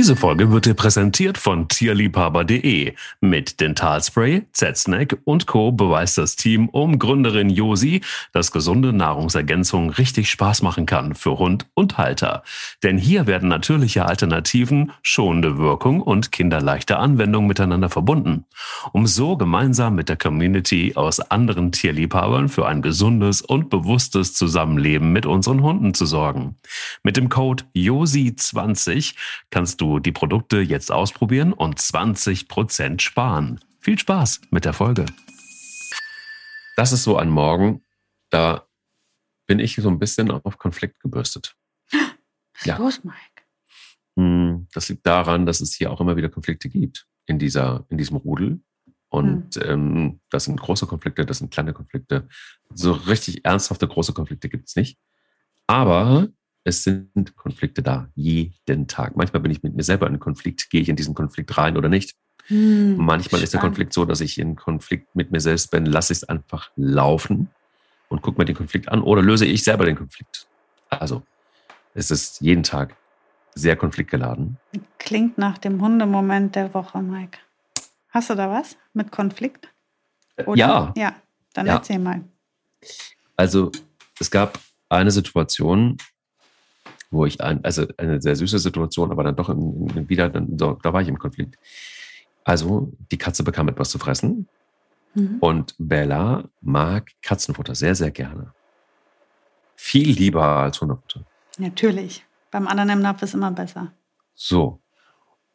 Diese Folge wird dir präsentiert von tierliebhaber.de. Mit Dentalspray, Z-Snack und Co. beweist das Team um Gründerin Josi, dass gesunde Nahrungsergänzung richtig Spaß machen kann für Hund und Halter. Denn hier werden natürliche Alternativen, schonende Wirkung und kinderleichte Anwendung miteinander verbunden, um so gemeinsam mit der Community aus anderen Tierliebhabern für ein gesundes und bewusstes Zusammenleben mit unseren Hunden zu sorgen. Mit dem Code JOSI20 kannst du die Produkte jetzt ausprobieren und 20% sparen. Viel Spaß mit der Folge. Das ist so ein Morgen, da bin ich so ein bisschen auf Konflikt gebürstet. Ja. Los, Mike. Hm, das liegt daran, dass es hier auch immer wieder Konflikte gibt in, dieser, in diesem Rudel. Und hm. ähm, das sind große Konflikte, das sind kleine Konflikte. So richtig ernsthafte große Konflikte gibt es nicht. Aber es sind Konflikte da, jeden Tag. Manchmal bin ich mit mir selber in Konflikt, gehe ich in diesen Konflikt rein oder nicht. Hm, Manchmal ist der Konflikt so, dass ich in Konflikt mit mir selbst bin, lasse ich es einfach laufen und gucke mir den Konflikt an oder löse ich selber den Konflikt. Also, es ist jeden Tag sehr konfliktgeladen. Klingt nach dem Hundemoment der Woche, Mike. Hast du da was mit Konflikt? Oder? Ja. Ja, dann ja. erzähl mal. Also, es gab eine Situation, wo ich ein, also eine sehr süße Situation, aber dann doch in, in, wieder, dann, so, da war ich im Konflikt. Also die Katze bekam etwas zu fressen mhm. und Bella mag Katzenfutter sehr, sehr gerne. Viel lieber als Hundefutter. Natürlich. Beim anderen im Napf ist immer besser. So.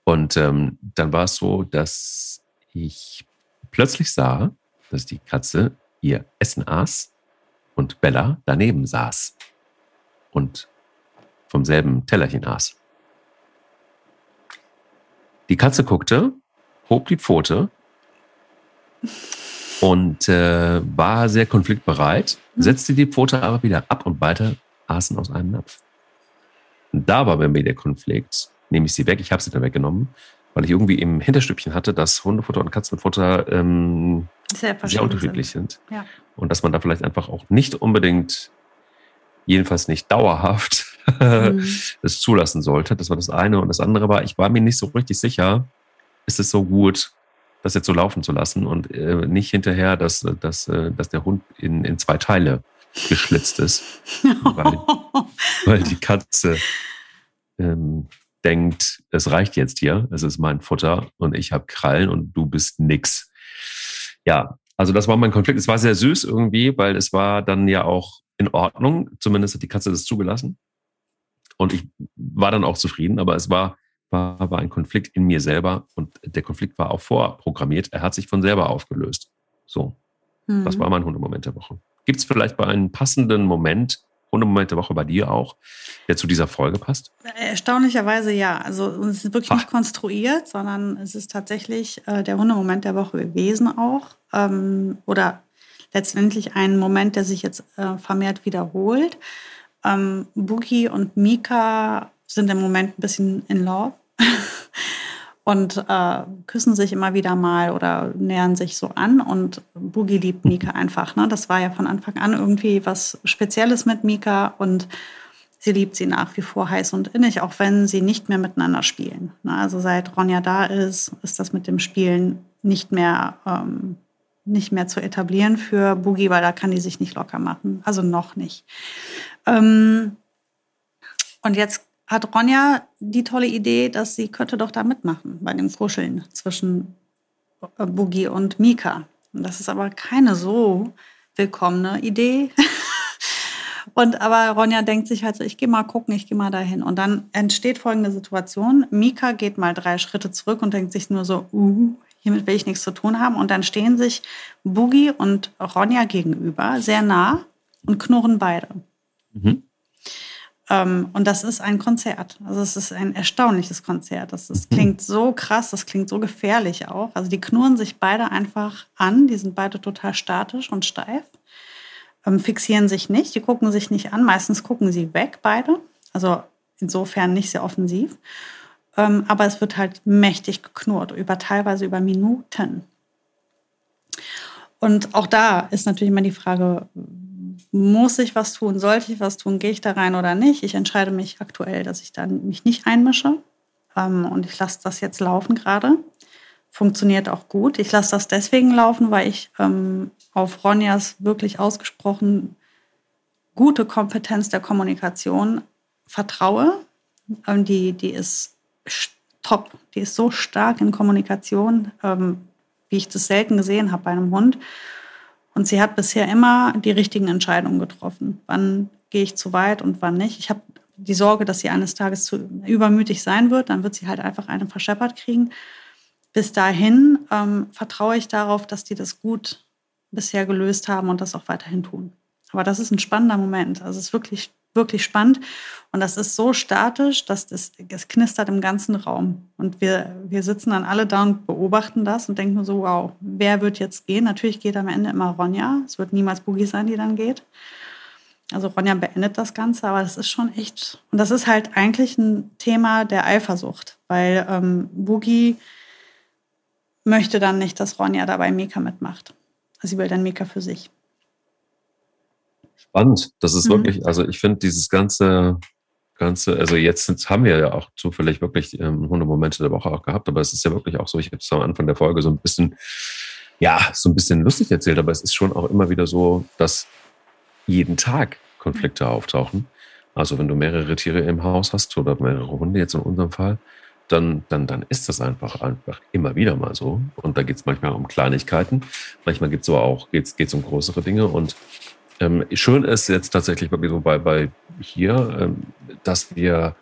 Und ähm, dann war es so, dass ich plötzlich sah, dass die Katze ihr Essen aß und Bella daneben saß. Und vom selben Tellerchen aß. Die Katze guckte, hob die Pfote und äh, war sehr konfliktbereit, setzte die Pfote aber wieder ab und beide aßen aus einem Napf. Und da war bei mir der Konflikt, nehme ich sie weg, ich habe sie dann weggenommen, weil ich irgendwie im Hinterstübchen hatte, dass Hundefutter und Katzenfutter ähm, sehr, sehr, unterschiedlich sind. sind. Ja. Und dass man da vielleicht einfach auch nicht unbedingt, jedenfalls nicht dauerhaft, mhm. es zulassen sollte. Das war das eine. Und das andere war, ich war mir nicht so richtig sicher, ist es so gut, das jetzt so laufen zu lassen und äh, nicht hinterher, dass, dass, äh, dass der Hund in, in zwei Teile geschlitzt ist. weil, weil die Katze ähm, denkt, es reicht jetzt hier, es ist mein Futter und ich habe Krallen und du bist nix. Ja, also das war mein Konflikt. Es war sehr süß irgendwie, weil es war dann ja auch in Ordnung. Zumindest hat die Katze das zugelassen. Und ich war dann auch zufrieden, aber es war, war, war ein Konflikt in mir selber und der Konflikt war auch vorprogrammiert. Er hat sich von selber aufgelöst. So, mhm. das war mein Hundemoment der Woche. Gibt es vielleicht bei einem passenden Moment, Hundemoment der Woche bei dir auch, der zu dieser Folge passt? Erstaunlicherweise ja. Also es ist wirklich Ach. nicht konstruiert, sondern es ist tatsächlich äh, der Hundemoment der Woche gewesen auch. Ähm, oder letztendlich ein Moment, der sich jetzt äh, vermehrt wiederholt. Ähm, Boogie und Mika sind im Moment ein bisschen in love und äh, küssen sich immer wieder mal oder nähern sich so an. Und Boogie liebt Mika einfach. Ne? Das war ja von Anfang an irgendwie was Spezielles mit Mika und sie liebt sie nach wie vor heiß und innig, auch wenn sie nicht mehr miteinander spielen. Ne? Also seit Ronja da ist, ist das mit dem Spielen nicht mehr ähm, nicht mehr zu etablieren für Boogie, weil da kann die sich nicht locker machen. Also noch nicht. Ähm, und jetzt hat Ronja die tolle Idee, dass sie könnte doch da mitmachen bei dem Kuscheln zwischen äh, Boogie und Mika. Und das ist aber keine so willkommene Idee. und aber Ronja denkt sich halt so, ich gehe mal gucken, ich gehe mal dahin. Und dann entsteht folgende Situation. Mika geht mal drei Schritte zurück und denkt sich nur so, uh, hiermit will ich nichts zu tun haben. Und dann stehen sich Boogie und Ronja gegenüber, sehr nah und knurren beide. Mhm. Ähm, und das ist ein Konzert. Also es ist ein erstaunliches Konzert. Das, das mhm. klingt so krass, das klingt so gefährlich auch. Also die knurren sich beide einfach an, die sind beide total statisch und steif, ähm, fixieren sich nicht, die gucken sich nicht an. Meistens gucken sie weg, beide. Also insofern nicht sehr offensiv. Ähm, aber es wird halt mächtig geknurrt, über teilweise über Minuten. Und auch da ist natürlich immer die Frage, muss ich was tun, sollte ich was tun, gehe ich da rein oder nicht? Ich entscheide mich aktuell, dass ich da mich nicht einmische. Ähm, und ich lasse das jetzt laufen gerade. Funktioniert auch gut. Ich lasse das deswegen laufen, weil ich ähm, auf Ronjas wirklich ausgesprochen gute Kompetenz der Kommunikation vertraue. Ähm, die, die ist top. Die ist so stark in Kommunikation, ähm, wie ich das selten gesehen habe bei einem Hund. Und sie hat bisher immer die richtigen Entscheidungen getroffen. Wann gehe ich zu weit und wann nicht. Ich habe die Sorge, dass sie eines Tages zu übermütig sein wird. Dann wird sie halt einfach einen verscheppert kriegen. Bis dahin ähm, vertraue ich darauf, dass die das gut bisher gelöst haben und das auch weiterhin tun. Aber das ist ein spannender Moment. Also es ist wirklich, wirklich spannend. Und das ist so statisch, dass das, das knistert im ganzen Raum. Und wir, wir sitzen dann alle da und beobachten das und denken so, wow, wer wird jetzt gehen? Natürlich geht am Ende immer Ronja. Es wird niemals Boogie sein, die dann geht. Also Ronja beendet das Ganze, aber das ist schon echt. Und das ist halt eigentlich ein Thema der Eifersucht, weil ähm, Boogie möchte dann nicht, dass Ronja dabei Mika mitmacht. Sie will dann Mika für sich. Spannend. Das ist mhm. wirklich, also ich finde dieses ganze, ganze, also jetzt haben wir ja auch zufällig wirklich ähm, 100 Momente der Woche auch gehabt, aber es ist ja wirklich auch so, ich habe es am Anfang der Folge so ein bisschen, ja, so ein bisschen lustig erzählt, aber es ist schon auch immer wieder so, dass jeden Tag Konflikte auftauchen. Also wenn du mehrere Tiere im Haus hast oder mehrere Hunde jetzt in unserem Fall, dann, dann, dann ist das einfach, einfach immer wieder mal so. Und da geht es manchmal um Kleinigkeiten, manchmal geht es so auch geht's, geht's um größere Dinge. Und ähm, schön ist jetzt tatsächlich wirklich so bei, bei hier, ähm, dass wir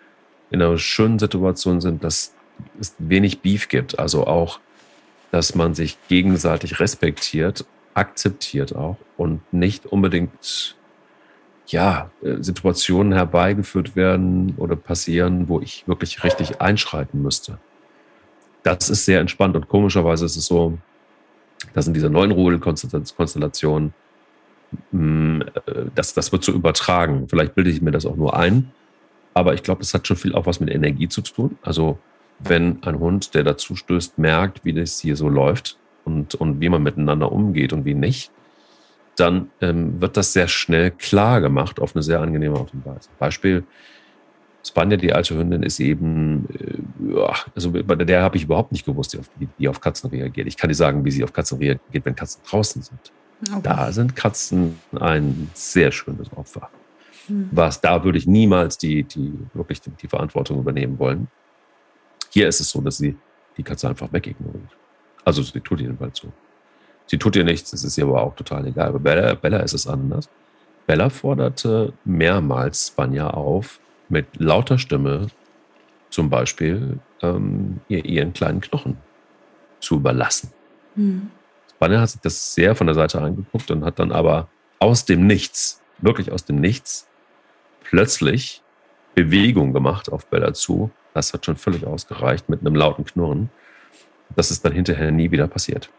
in einer schönen Situation sind, dass es wenig Beef gibt. Also auch, dass man sich gegenseitig respektiert, akzeptiert auch und nicht unbedingt ja, äh, Situationen herbeigeführt werden oder passieren, wo ich wirklich richtig einschreiten müsste. Das ist sehr entspannt und komischerweise ist es so, dass in dieser neuen Rudelkonstellation, mm, äh, das, das wird so übertragen. Vielleicht bilde ich mir das auch nur ein, aber ich glaube, das hat schon viel auch was mit Energie zu tun. Also wenn ein Hund, der dazu stößt, merkt, wie das hier so läuft und, und wie man miteinander umgeht und wie nicht, dann ähm, wird das sehr schnell klar gemacht auf eine sehr angenehme Art und Weise. Beispiel, Spanja, die alte Hündin, ist eben, äh, also bei der habe ich überhaupt nicht gewusst, wie die auf Katzen reagiert. Ich kann dir sagen, wie sie auf Katzen reagiert, wenn Katzen draußen sind. Okay. Da sind Katzen ein sehr schönes Opfer. Hm. Was, da würde ich niemals die, die, wirklich die, die Verantwortung übernehmen wollen. Hier ist es so, dass sie die Katze einfach wegignoriert. Also sie tut jedenfalls so. Sie tut ihr nichts, das ist ihr aber auch total egal. Aber Bella, Bella ist es anders. Bella forderte mehrmals Spanja auf, mit lauter Stimme zum Beispiel ähm, ihr ihren kleinen Knochen zu überlassen. Mhm. Spanja hat sich das sehr von der Seite angeguckt und hat dann aber aus dem Nichts, wirklich aus dem Nichts, plötzlich Bewegung gemacht auf Bella zu. Das hat schon völlig ausgereicht mit einem lauten Knurren. Das ist dann hinterher nie wieder passiert.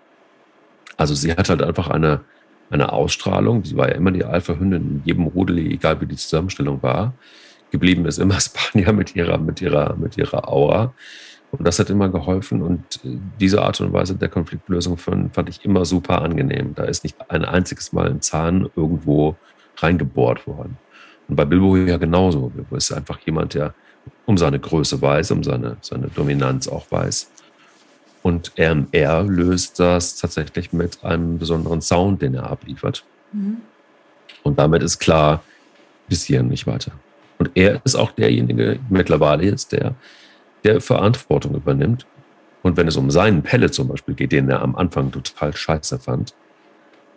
Also sie hat halt einfach eine, eine Ausstrahlung. Sie war ja immer die Alpha-Hündin in jedem Rudel, egal wie die Zusammenstellung war. Geblieben ist immer Spanier mit ihrer, mit ihrer, mit ihrer Aura. Und das hat immer geholfen. Und diese Art und Weise der Konfliktlösung fand, ich immer super angenehm. Da ist nicht ein einziges Mal ein Zahn irgendwo reingebohrt worden. Und bei Bilbo ja genauso. Bilbo ist einfach jemand, der um seine Größe weiß, um seine, seine Dominanz auch weiß. Und RMR löst das tatsächlich mit einem besonderen Sound, den er abliefert. Mhm. Und damit ist klar, bis hier nicht weiter. Und er ist auch derjenige mittlerweile jetzt, der, der Verantwortung übernimmt. Und wenn es um seinen Pelle zum Beispiel geht, den er am Anfang total scheiße fand,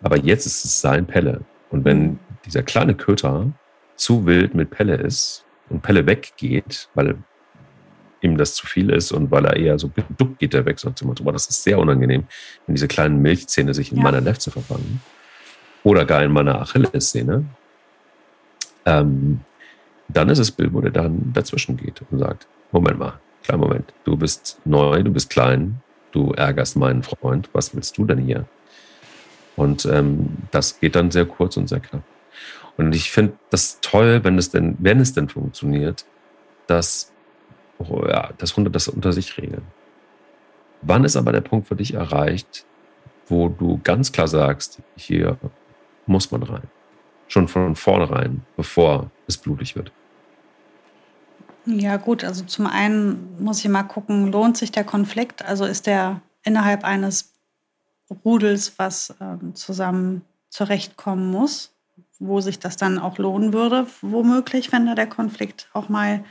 aber jetzt ist es sein Pelle. Und wenn dieser kleine Köter zu wild mit Pelle ist und Pelle weggeht, weil ihm das zu viel ist und weil er eher so duckt, geht er weg. Zum Motto, das ist sehr unangenehm, wenn diese kleinen Milchzähne sich in ja. meiner Lefze verfangen. Oder gar in meiner Achillessehne. Ähm, dann ist es Bilbo, der dann dazwischen geht und sagt, Moment mal, kleinen Moment, du bist neu, du bist klein, du ärgerst meinen Freund, was willst du denn hier? Und ähm, das geht dann sehr kurz und sehr knapp. Und ich finde das toll, wenn es denn, wenn es denn funktioniert, dass oh ja, dass Hunde das unter sich regeln. Wann ist aber der Punkt für dich erreicht, wo du ganz klar sagst, hier muss man rein. Schon von vornherein, bevor es blutig wird. Ja, gut, also zum einen muss ich mal gucken, lohnt sich der Konflikt? Also ist der innerhalb eines Rudels, was ähm, zusammen zurechtkommen muss, wo sich das dann auch lohnen würde, womöglich, wenn da der Konflikt auch mal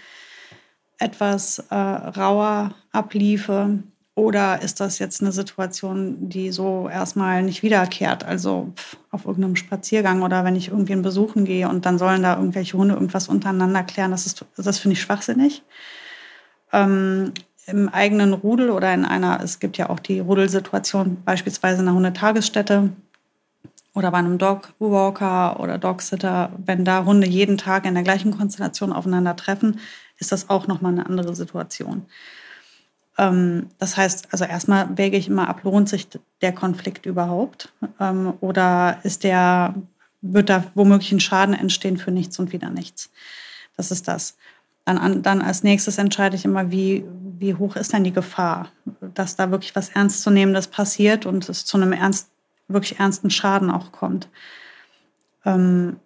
etwas äh, rauer abliefe. Oder ist das jetzt eine Situation, die so erstmal nicht wiederkehrt? Also pff, auf irgendeinem Spaziergang oder wenn ich irgendwen besuchen gehe und dann sollen da irgendwelche Hunde irgendwas untereinander klären, das, das finde ich schwachsinnig. Ähm, Im eigenen Rudel oder in einer, es gibt ja auch die Rudelsituation, beispielsweise in einer Hundetagesstätte oder bei einem Dogwalker oder Dogsitter, wenn da Hunde jeden Tag in der gleichen Konstellation aufeinandertreffen, ist das auch nochmal eine andere Situation. Ähm, das heißt, also erstmal wäge ich immer ab, lohnt sich der Konflikt überhaupt? Ähm, oder ist der, wird da womöglich ein Schaden entstehen für nichts und wieder nichts? Das ist das. Dann, dann als nächstes entscheide ich immer, wie, wie hoch ist denn die Gefahr, dass da wirklich was Ernstzunehmendes passiert und es zu einem ernst, wirklich ernsten Schaden auch kommt. Ähm,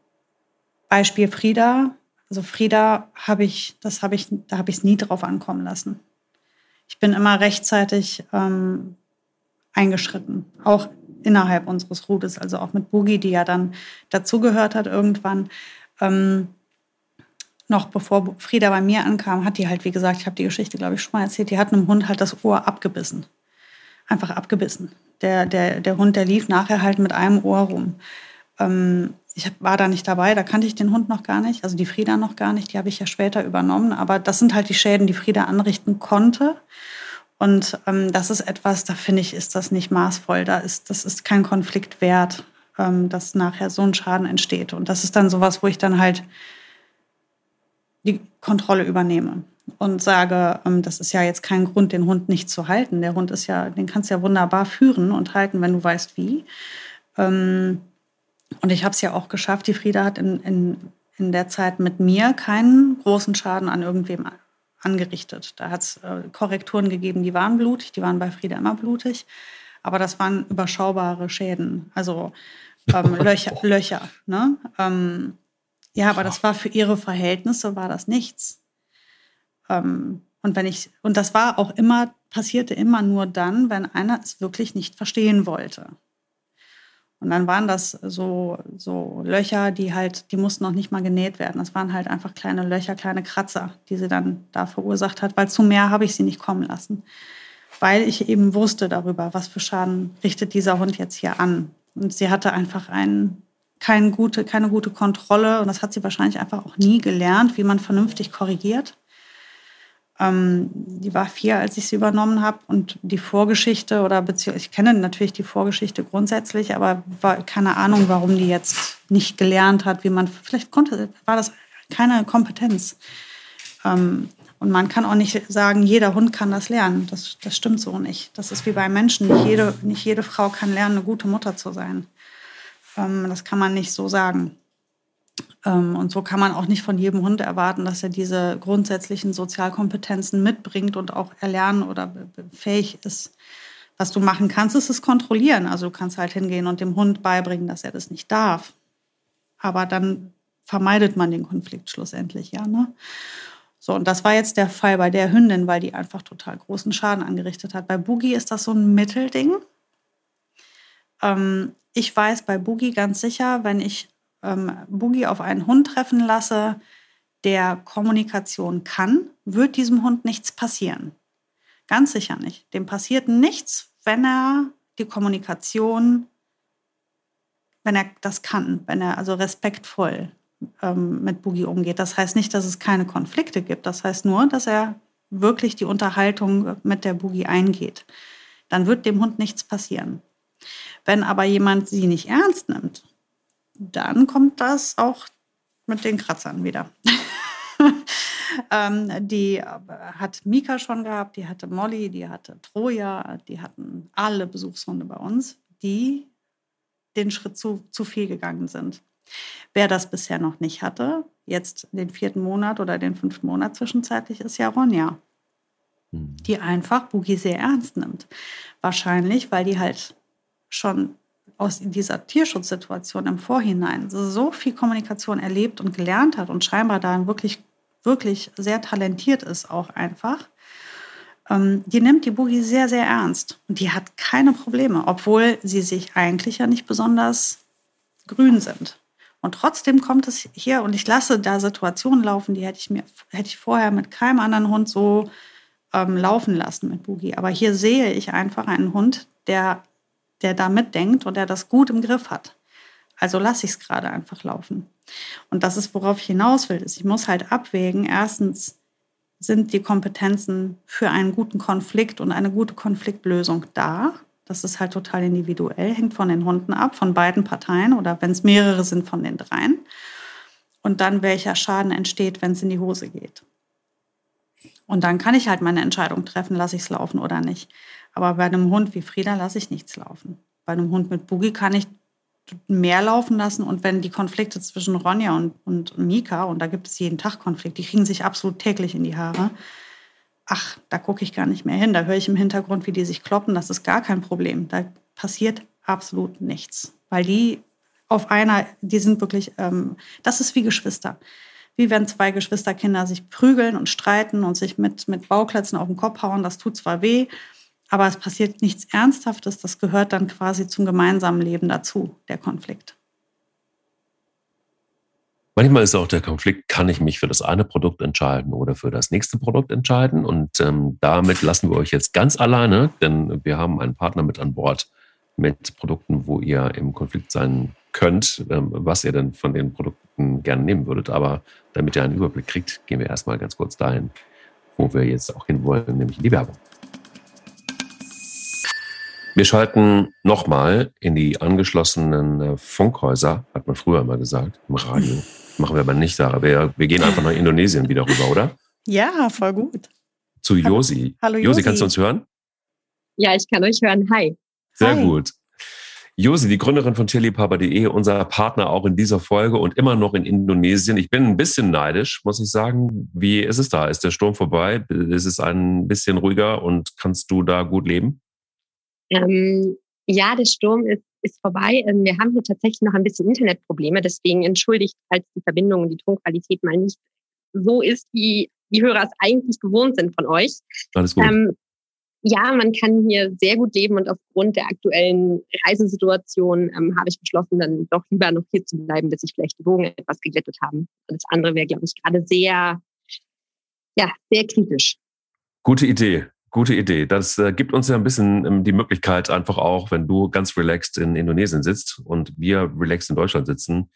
Beispiel Frieda. Also Frieda habe ich, das habe ich, da habe ich es nie drauf ankommen lassen ich bin immer rechtzeitig ähm, eingeschritten, auch innerhalb unseres Rudels, also auch mit Boogie, die ja dann dazugehört hat irgendwann. Ähm, noch bevor Frieda bei mir ankam, hat die halt, wie gesagt, ich habe die Geschichte, glaube ich, schon mal erzählt, die hat einem Hund halt das Ohr abgebissen. Einfach abgebissen. Der, der, der Hund, der lief nachher halt mit einem Ohr rum. Ähm, ich war da nicht dabei, da kannte ich den Hund noch gar nicht, also die Frieda noch gar nicht, die habe ich ja später übernommen. Aber das sind halt die Schäden, die Frieda anrichten konnte. Und ähm, das ist etwas, da finde ich, ist das nicht maßvoll. Da ist, das ist kein Konflikt wert, ähm, dass nachher so ein Schaden entsteht. Und das ist dann sowas, wo ich dann halt die Kontrolle übernehme und sage, ähm, das ist ja jetzt kein Grund, den Hund nicht zu halten. Der Hund ist ja, den kannst du ja wunderbar führen und halten, wenn du weißt wie. Ähm, und ich habe es ja auch geschafft. Die Frieda hat in, in, in der Zeit mit mir keinen großen Schaden an irgendwem angerichtet. Da hat es äh, Korrekturen gegeben, die waren blutig, die waren bei Frieda immer blutig. Aber das waren überschaubare Schäden, also ähm, Löcher. Löcher ne? ähm, ja, aber das war für ihre Verhältnisse war das nichts. Ähm, und wenn ich und das war auch immer passierte immer nur dann, wenn einer es wirklich nicht verstehen wollte. Und dann waren das so, so Löcher, die halt, die mussten noch nicht mal genäht werden. Das waren halt einfach kleine Löcher, kleine Kratzer, die sie dann da verursacht hat, weil zu mehr habe ich sie nicht kommen lassen. Weil ich eben wusste darüber, was für Schaden richtet dieser Hund jetzt hier an. Und sie hatte einfach einen, keine, gute, keine gute Kontrolle und das hat sie wahrscheinlich einfach auch nie gelernt, wie man vernünftig korrigiert. Ähm, die war vier, als ich sie übernommen habe. Und die Vorgeschichte oder beziehungsweise ich kenne natürlich die Vorgeschichte grundsätzlich, aber war keine Ahnung, warum die jetzt nicht gelernt hat, wie man, vielleicht konnte, war das keine Kompetenz. Ähm, und man kann auch nicht sagen, jeder Hund kann das lernen. Das, das stimmt so nicht. Das ist wie bei Menschen. Nicht jede, nicht jede Frau kann lernen, eine gute Mutter zu sein. Ähm, das kann man nicht so sagen. Ähm, und so kann man auch nicht von jedem Hund erwarten, dass er diese grundsätzlichen Sozialkompetenzen mitbringt und auch erlernen oder fähig ist. Was du machen kannst, ist es kontrollieren. Also du kannst halt hingehen und dem Hund beibringen, dass er das nicht darf. Aber dann vermeidet man den Konflikt schlussendlich, ja. Ne? So, und das war jetzt der Fall bei der Hündin, weil die einfach total großen Schaden angerichtet hat. Bei Boogie ist das so ein Mittelding. Ähm, ich weiß bei Boogie ganz sicher, wenn ich ähm, Boogie auf einen Hund treffen lasse, der Kommunikation kann, wird diesem Hund nichts passieren. Ganz sicher nicht. Dem passiert nichts, wenn er die Kommunikation, wenn er das kann, wenn er also respektvoll ähm, mit Boogie umgeht. Das heißt nicht, dass es keine Konflikte gibt. Das heißt nur, dass er wirklich die Unterhaltung mit der Boogie eingeht. Dann wird dem Hund nichts passieren. Wenn aber jemand sie nicht ernst nimmt dann kommt das auch mit den Kratzern wieder. ähm, die äh, hat Mika schon gehabt, die hatte Molly, die hatte Troja, die hatten alle Besuchshunde bei uns, die den Schritt zu, zu viel gegangen sind. Wer das bisher noch nicht hatte, jetzt den vierten Monat oder den fünften Monat zwischenzeitlich, ist ja Ronja, mhm. die einfach Boogie sehr ernst nimmt. Wahrscheinlich, weil die halt schon aus dieser Tierschutzsituation im Vorhinein so viel Kommunikation erlebt und gelernt hat und scheinbar da wirklich, wirklich sehr talentiert ist auch einfach, ähm, die nimmt die Boogie sehr, sehr ernst. Und die hat keine Probleme, obwohl sie sich eigentlich ja nicht besonders grün sind. Und trotzdem kommt es hier und ich lasse da Situationen laufen, die hätte ich mir hätte ich vorher mit keinem anderen Hund so ähm, laufen lassen mit Boogie. Aber hier sehe ich einfach einen Hund, der, der da mitdenkt und der das gut im Griff hat. Also lasse ich es gerade einfach laufen. Und das ist, worauf ich hinaus will. Ich muss halt abwägen. Erstens sind die Kompetenzen für einen guten Konflikt und eine gute Konfliktlösung da. Das ist halt total individuell, hängt von den Hunden ab, von beiden Parteien oder wenn es mehrere sind, von den dreien. Und dann, welcher Schaden entsteht, wenn es in die Hose geht. Und dann kann ich halt meine Entscheidung treffen, lasse ich es laufen oder nicht. Aber bei einem Hund wie Frieda lasse ich nichts laufen. Bei einem Hund mit Boogie kann ich mehr laufen lassen. Und wenn die Konflikte zwischen Ronja und, und Mika, und da gibt es jeden Tag Konflikte, die kriegen sich absolut täglich in die Haare. Ach, da gucke ich gar nicht mehr hin. Da höre ich im Hintergrund, wie die sich kloppen. Das ist gar kein Problem. Da passiert absolut nichts. Weil die auf einer, die sind wirklich, ähm, das ist wie Geschwister wie wenn zwei Geschwisterkinder sich prügeln und streiten und sich mit, mit Bauklötzen auf den Kopf hauen. Das tut zwar weh, aber es passiert nichts Ernsthaftes. Das gehört dann quasi zum gemeinsamen Leben dazu, der Konflikt. Manchmal ist auch der Konflikt, kann ich mich für das eine Produkt entscheiden oder für das nächste Produkt entscheiden? Und ähm, damit lassen wir euch jetzt ganz alleine, denn wir haben einen Partner mit an Bord mit Produkten, wo ihr im Konflikt sein könnt, ähm, was ihr denn von den Produkten gerne nehmen würdet. Aber damit ihr einen Überblick kriegt, gehen wir erstmal ganz kurz dahin, wo wir jetzt auch hinwollen, nämlich in die Werbung. Wir schalten nochmal in die angeschlossenen äh, Funkhäuser, hat man früher immer gesagt, im Radio. Machen wir aber nicht, Sarah. Wir, wir gehen einfach nach Indonesien wieder rüber, oder? Ja, voll gut. Zu Josi. Hallo, Josi. Josi, kannst du uns hören? Ja, ich kann euch hören. Hi. Sehr Hi. gut. Josi, die Gründerin von tierliebhaber.de, unser Partner auch in dieser Folge und immer noch in Indonesien. Ich bin ein bisschen neidisch, muss ich sagen. Wie ist es da? Ist der Sturm vorbei? Ist es ein bisschen ruhiger und kannst du da gut leben? Ähm, ja, der Sturm ist, ist vorbei. Ähm, wir haben hier tatsächlich noch ein bisschen Internetprobleme. Deswegen entschuldigt, falls die Verbindung und die Tonqualität mal nicht so ist, wie die Hörer es eigentlich gewohnt sind von euch. Alles gut. Ähm, ja, man kann hier sehr gut leben und aufgrund der aktuellen Reisesituation ähm, habe ich beschlossen, dann doch lieber noch hier zu bleiben, bis sich vielleicht die Wogen etwas geglättet haben. Das andere wäre, glaube ich, gerade sehr, ja, sehr kritisch. Gute Idee. Gute Idee. Das äh, gibt uns ja ein bisschen ähm, die Möglichkeit, einfach auch, wenn du ganz relaxed in Indonesien sitzt und wir relaxed in Deutschland sitzen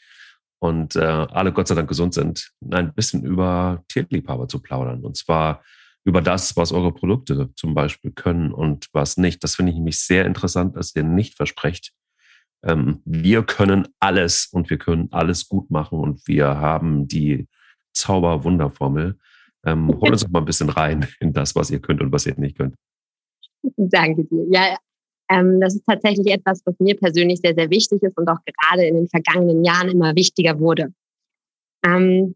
und äh, alle Gott sei Dank gesund sind, ein bisschen über Tierliebhaber zu plaudern. Und zwar über das, was eure Produkte zum Beispiel können und was nicht. Das finde ich nämlich sehr interessant, dass ihr nicht versprecht, ähm, wir können alles und wir können alles gut machen und wir haben die Zauber-Wunderformel. Ähm, hol uns doch mal ein bisschen rein in das, was ihr könnt und was ihr nicht könnt. Danke dir. Ja, ähm, das ist tatsächlich etwas, was mir persönlich sehr, sehr wichtig ist und auch gerade in den vergangenen Jahren immer wichtiger wurde. Ähm,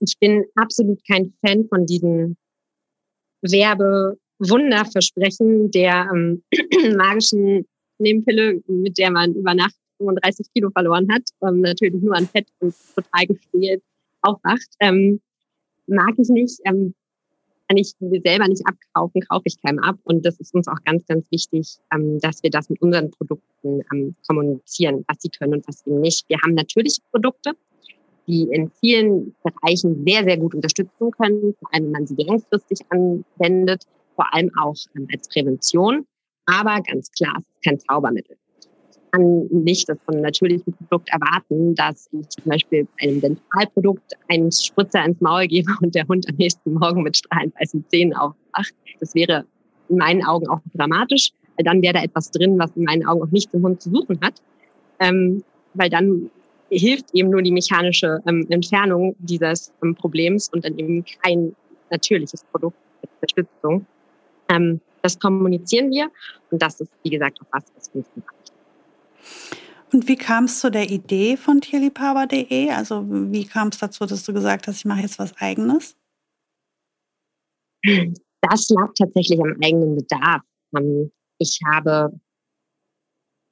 ich bin absolut kein Fan von diesen Werbewunderversprechen der ähm, magischen Nebenpille, mit der man über Nacht 35 Kilo verloren hat, ähm, natürlich nur an Fett und total gestählt aufwacht. Ähm, mag ich nicht, ähm, kann ich selber nicht abkaufen, kaufe ich keinem ab. Und das ist uns auch ganz, ganz wichtig, ähm, dass wir das mit unseren Produkten ähm, kommunizieren, was sie können und was sie nicht. Wir haben natürliche Produkte, die in vielen Bereichen sehr, sehr gut unterstützen können, vor allem wenn man sie langfristig anwendet, vor allem auch ähm, als Prävention. Aber ganz klar, es ist kein Zaubermittel. Kann nicht das von natürlichen Produkt erwarten, dass ich zum Beispiel einem Dentalprodukt einen Spritzer ins Maul gebe und der Hund am nächsten Morgen mit strahlend weißen Zähnen aufwacht. Das wäre in meinen Augen auch dramatisch, weil dann wäre da etwas drin, was in meinen Augen auch nicht im Hund zu suchen hat. Ähm, weil dann hilft eben nur die mechanische ähm, Entfernung dieses ähm, Problems und dann eben kein natürliches Produkt mit Unterstützung. Ähm, das kommunizieren wir und das ist, wie gesagt, auch was, was uns macht. Und wie kam es zu der Idee von tierliebhaber.de? Also wie kam es dazu, dass du gesagt hast, ich mache jetzt was eigenes? Das lag tatsächlich am eigenen Bedarf. Ähm, ich habe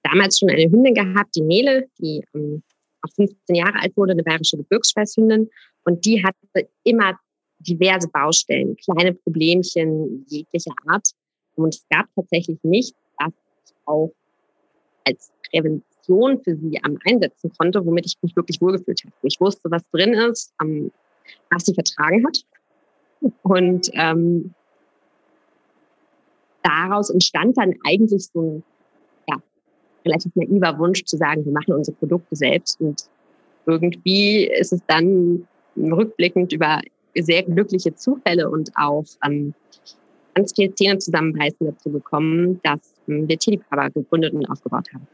da damals schon eine Hündin gehabt, die Nele, die ähm, auch 15 Jahre alt wurde, eine bayerische Gebirgsschweißhündin. Und die hatte immer diverse Baustellen, kleine Problemchen jeglicher Art. Und es gab tatsächlich nichts, was ich auch als Prävention für sie am einsetzen konnte, womit ich mich wirklich wohlgefühlt habe. Ich wusste, was drin ist, was sie vertragen hat. Und ähm, daraus entstand dann eigentlich so ein ja, relativ naiver Wunsch zu sagen, wir machen unsere Produkte selbst. Und irgendwie ist es dann rückblickend über sehr glückliche Zufälle und auch ähm, ganz viel Zähne zusammenbeißen dazu gekommen, dass ähm, wir Tierliebhaber gegründet und aufgebaut haben.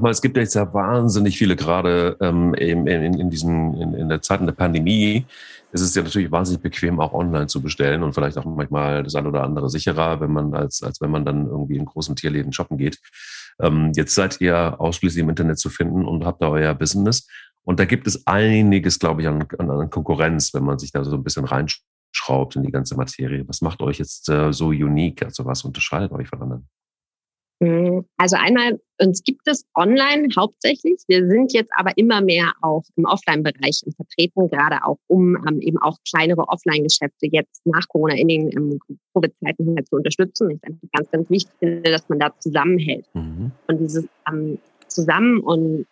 Aber es gibt jetzt ja wahnsinnig viele gerade ähm, in, in, in, diesen, in, in der Zeit der Pandemie. Es ist ja natürlich wahnsinnig bequem, auch online zu bestellen und vielleicht auch manchmal das ein oder andere sicherer, wenn man als, als wenn man dann irgendwie in großen Tierläden shoppen geht. Ähm, jetzt seid ihr ausschließlich im Internet zu finden und habt da euer Business. Und da gibt es einiges, glaube ich, an, an Konkurrenz, wenn man sich da so ein bisschen reinschraubt in die ganze Materie. Was macht euch jetzt äh, so unique? Also was unterscheidet euch von anderen? Mhm. Also einmal, uns gibt es online hauptsächlich. Wir sind jetzt aber immer mehr auch im Offline-Bereich vertreten, gerade auch um ähm, eben auch kleinere Offline-Geschäfte jetzt nach Corona in den ähm, Covid-Zeiten halt zu unterstützen. Ich ist ganz, ganz wichtig finde, dass man da zusammenhält. Mhm. Und dieses ähm, Zusammen und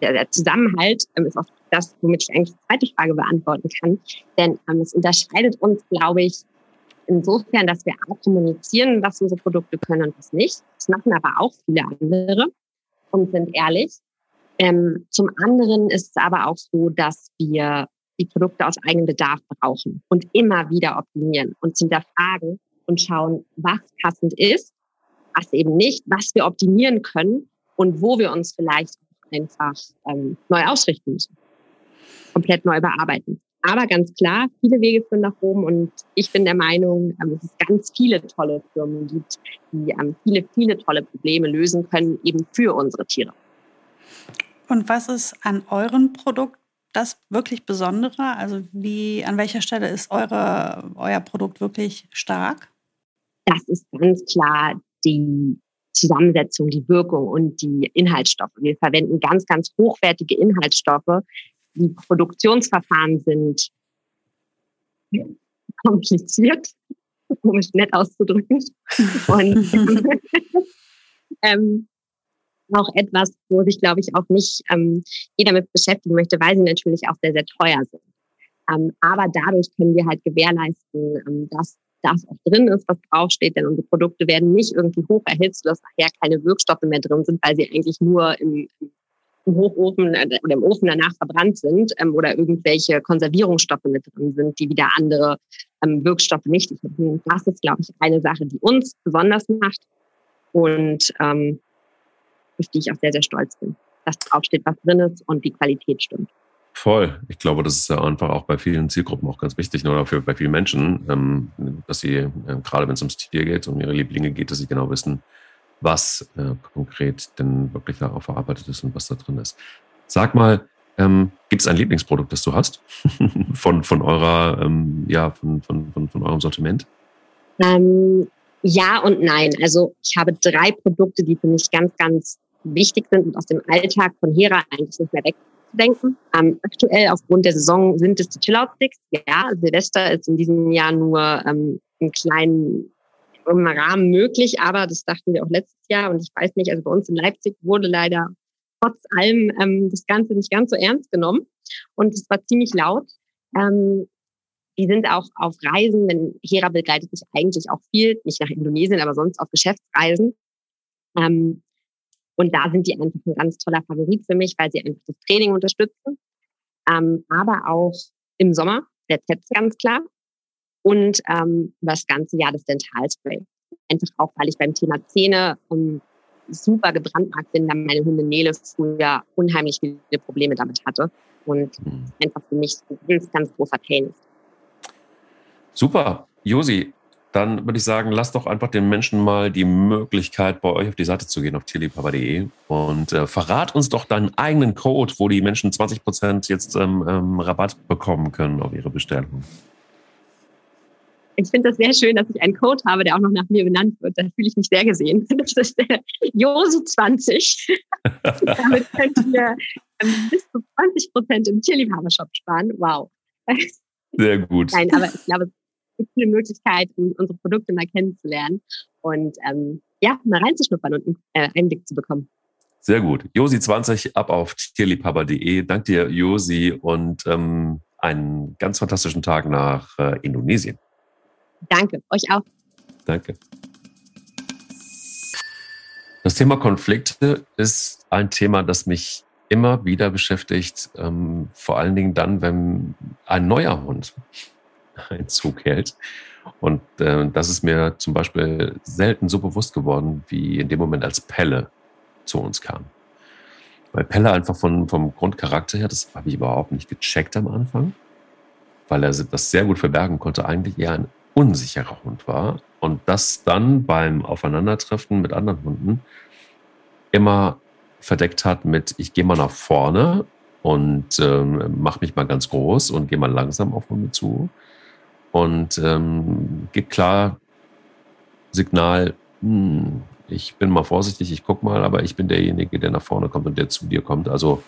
der, der Zusammenhalt ähm, ist auch das, womit ich eigentlich die zweite Frage beantworten kann. Denn ähm, es unterscheidet uns, glaube ich, insofern, dass wir auch kommunizieren, was unsere Produkte können und was nicht. Das machen aber auch viele andere und sind ehrlich. Ähm, zum anderen ist es aber auch so, dass wir die Produkte aus eigenem Bedarf brauchen und immer wieder optimieren und hinterfragen und schauen, was passend ist, was eben nicht, was wir optimieren können und wo wir uns vielleicht einfach ähm, neu ausrichten müssen, komplett neu bearbeiten. Aber ganz klar, viele Wege führen nach oben und ich bin der Meinung, ähm, dass es ganz viele tolle Firmen gibt, die ähm, viele, viele tolle Probleme lösen können, eben für unsere Tiere. Und was ist an eurem Produkt das wirklich Besondere? Also wie, an welcher Stelle ist eure, euer Produkt wirklich stark? Das ist ganz klar die Zusammensetzung, die Wirkung und die Inhaltsstoffe. Wir verwenden ganz, ganz hochwertige Inhaltsstoffe, Produktionsverfahren sind kompliziert, um es nett auszudrücken. Und ähm, auch etwas, wo sich, glaube ich, auch nicht ähm, jeder mit beschäftigen möchte, weil sie natürlich auch sehr, sehr teuer sind. Ähm, aber dadurch können wir halt gewährleisten, ähm, dass das auch drin ist, was draufsteht, denn unsere Produkte werden nicht irgendwie hoch erhitzt, dass nachher keine Wirkstoffe mehr drin sind, weil sie eigentlich nur im, im im Hochofen äh, oder im Ofen danach verbrannt sind ähm, oder irgendwelche Konservierungsstoffe mit drin sind, die wieder andere ähm, Wirkstoffe nicht haben. Das ist, glaube ich, eine Sache, die uns besonders macht und ähm, auf die ich auch sehr, sehr stolz bin, dass draufsteht, was drin ist und die Qualität stimmt. Voll. Ich glaube, das ist ja einfach auch bei vielen Zielgruppen auch ganz wichtig, oder für, bei vielen Menschen, ähm, dass sie, äh, gerade wenn es ums Tier geht, um ihre Lieblinge geht, dass sie genau wissen, was äh, konkret denn wirklich darauf verarbeitet ist und was da drin ist. Sag mal, ähm, gibt es ein Lieblingsprodukt, das du hast von, von eurer, ähm, ja, von, von, von, von eurem Sortiment? Ähm, ja und nein. Also ich habe drei Produkte, die für mich ganz, ganz wichtig sind und aus dem Alltag von Hera eigentlich nicht mehr wegzudenken. Ähm, aktuell aufgrund der Saison sind es die Chillout-Sticks. Ja, Silvester ist in diesem Jahr nur ähm, einen kleinen im Rahmen möglich, aber das dachten wir auch letztes Jahr und ich weiß nicht, also bei uns in Leipzig wurde leider trotz allem ähm, das Ganze nicht ganz so ernst genommen und es war ziemlich laut. Ähm, die sind auch auf Reisen, wenn Hera begleitet mich eigentlich auch viel, nicht nach Indonesien, aber sonst auf Geschäftsreisen. Ähm, und da sind die einfach ein ganz toller Favorit für mich, weil sie einfach das Training unterstützen. Ähm, aber auch im Sommer, der Tetz ganz klar und ähm, das ganze Jahr das Dentalspray. Einfach auch, weil ich beim Thema Zähne um, super gebrandmarkt bin, da meine Hündin Nele früher unheimlich viele Probleme damit hatte und mhm. einfach für mich ein ganz, ganz großer Pain ist. Super. Josi, dann würde ich sagen, lass doch einfach den Menschen mal die Möglichkeit, bei euch auf die Seite zu gehen, auf tierliebhaber.de und äh, verrat uns doch deinen eigenen Code, wo die Menschen 20% jetzt ähm, ähm, Rabatt bekommen können auf ihre Bestellung. Ich finde das sehr schön, dass ich einen Code habe, der auch noch nach mir benannt wird. Da fühle ich mich sehr gesehen. Das ist der Josi20. Damit könnt ihr ähm, bis zu 20 Prozent im Tierliebhabershop sparen. Wow. Sehr gut. Nein, aber ich glaube, es gibt eine Möglichkeit, unsere Produkte mal kennenzulernen und ähm, ja, mal reinzuschnuppern und einen äh, Einblick zu bekommen. Sehr gut. Josi20 ab auf tierliebhaber.de. Dank dir, Josi, und ähm, einen ganz fantastischen Tag nach äh, Indonesien. Danke, euch auch. Danke. Das Thema Konflikte ist ein Thema, das mich immer wieder beschäftigt, ähm, vor allen Dingen dann, wenn ein neuer Hund Einzug hält. Und äh, das ist mir zum Beispiel selten so bewusst geworden, wie in dem Moment, als Pelle zu uns kam. Weil Pelle einfach von, vom Grundcharakter her, das habe ich überhaupt nicht gecheckt am Anfang, weil er das sehr gut verbergen konnte, eigentlich eher ein unsicherer Hund war. Und das dann beim Aufeinandertreffen mit anderen Hunden immer verdeckt hat mit, ich gehe mal nach vorne und ähm, mache mich mal ganz groß und gehe mal langsam auf Hunde zu und ähm, gibt klar Signal, hm, ich bin mal vorsichtig, ich gucke mal, aber ich bin derjenige, der nach vorne kommt und der zu dir kommt. Also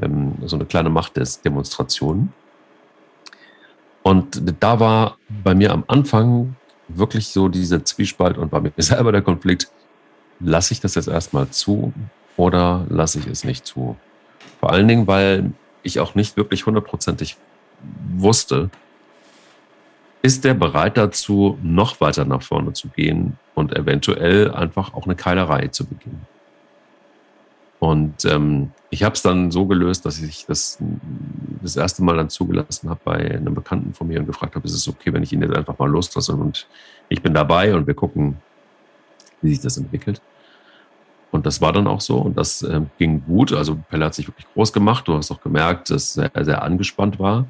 ähm, so eine kleine Machtdemonstration. Und da war bei mir am Anfang wirklich so dieser Zwiespalt und bei mir selber der Konflikt, lasse ich das jetzt erstmal zu oder lasse ich es nicht zu? Vor allen Dingen, weil ich auch nicht wirklich hundertprozentig wusste, ist der bereit dazu, noch weiter nach vorne zu gehen und eventuell einfach auch eine Keilerei zu beginnen. Und ähm, ich habe es dann so gelöst, dass ich das das erste Mal dann zugelassen habe bei einem Bekannten von mir und gefragt habe, ist es okay, wenn ich ihn jetzt einfach mal loslasse und ich bin dabei und wir gucken, wie sich das entwickelt. Und das war dann auch so und das äh, ging gut. Also Pelle hat sich wirklich groß gemacht. Du hast auch gemerkt, dass er sehr angespannt war.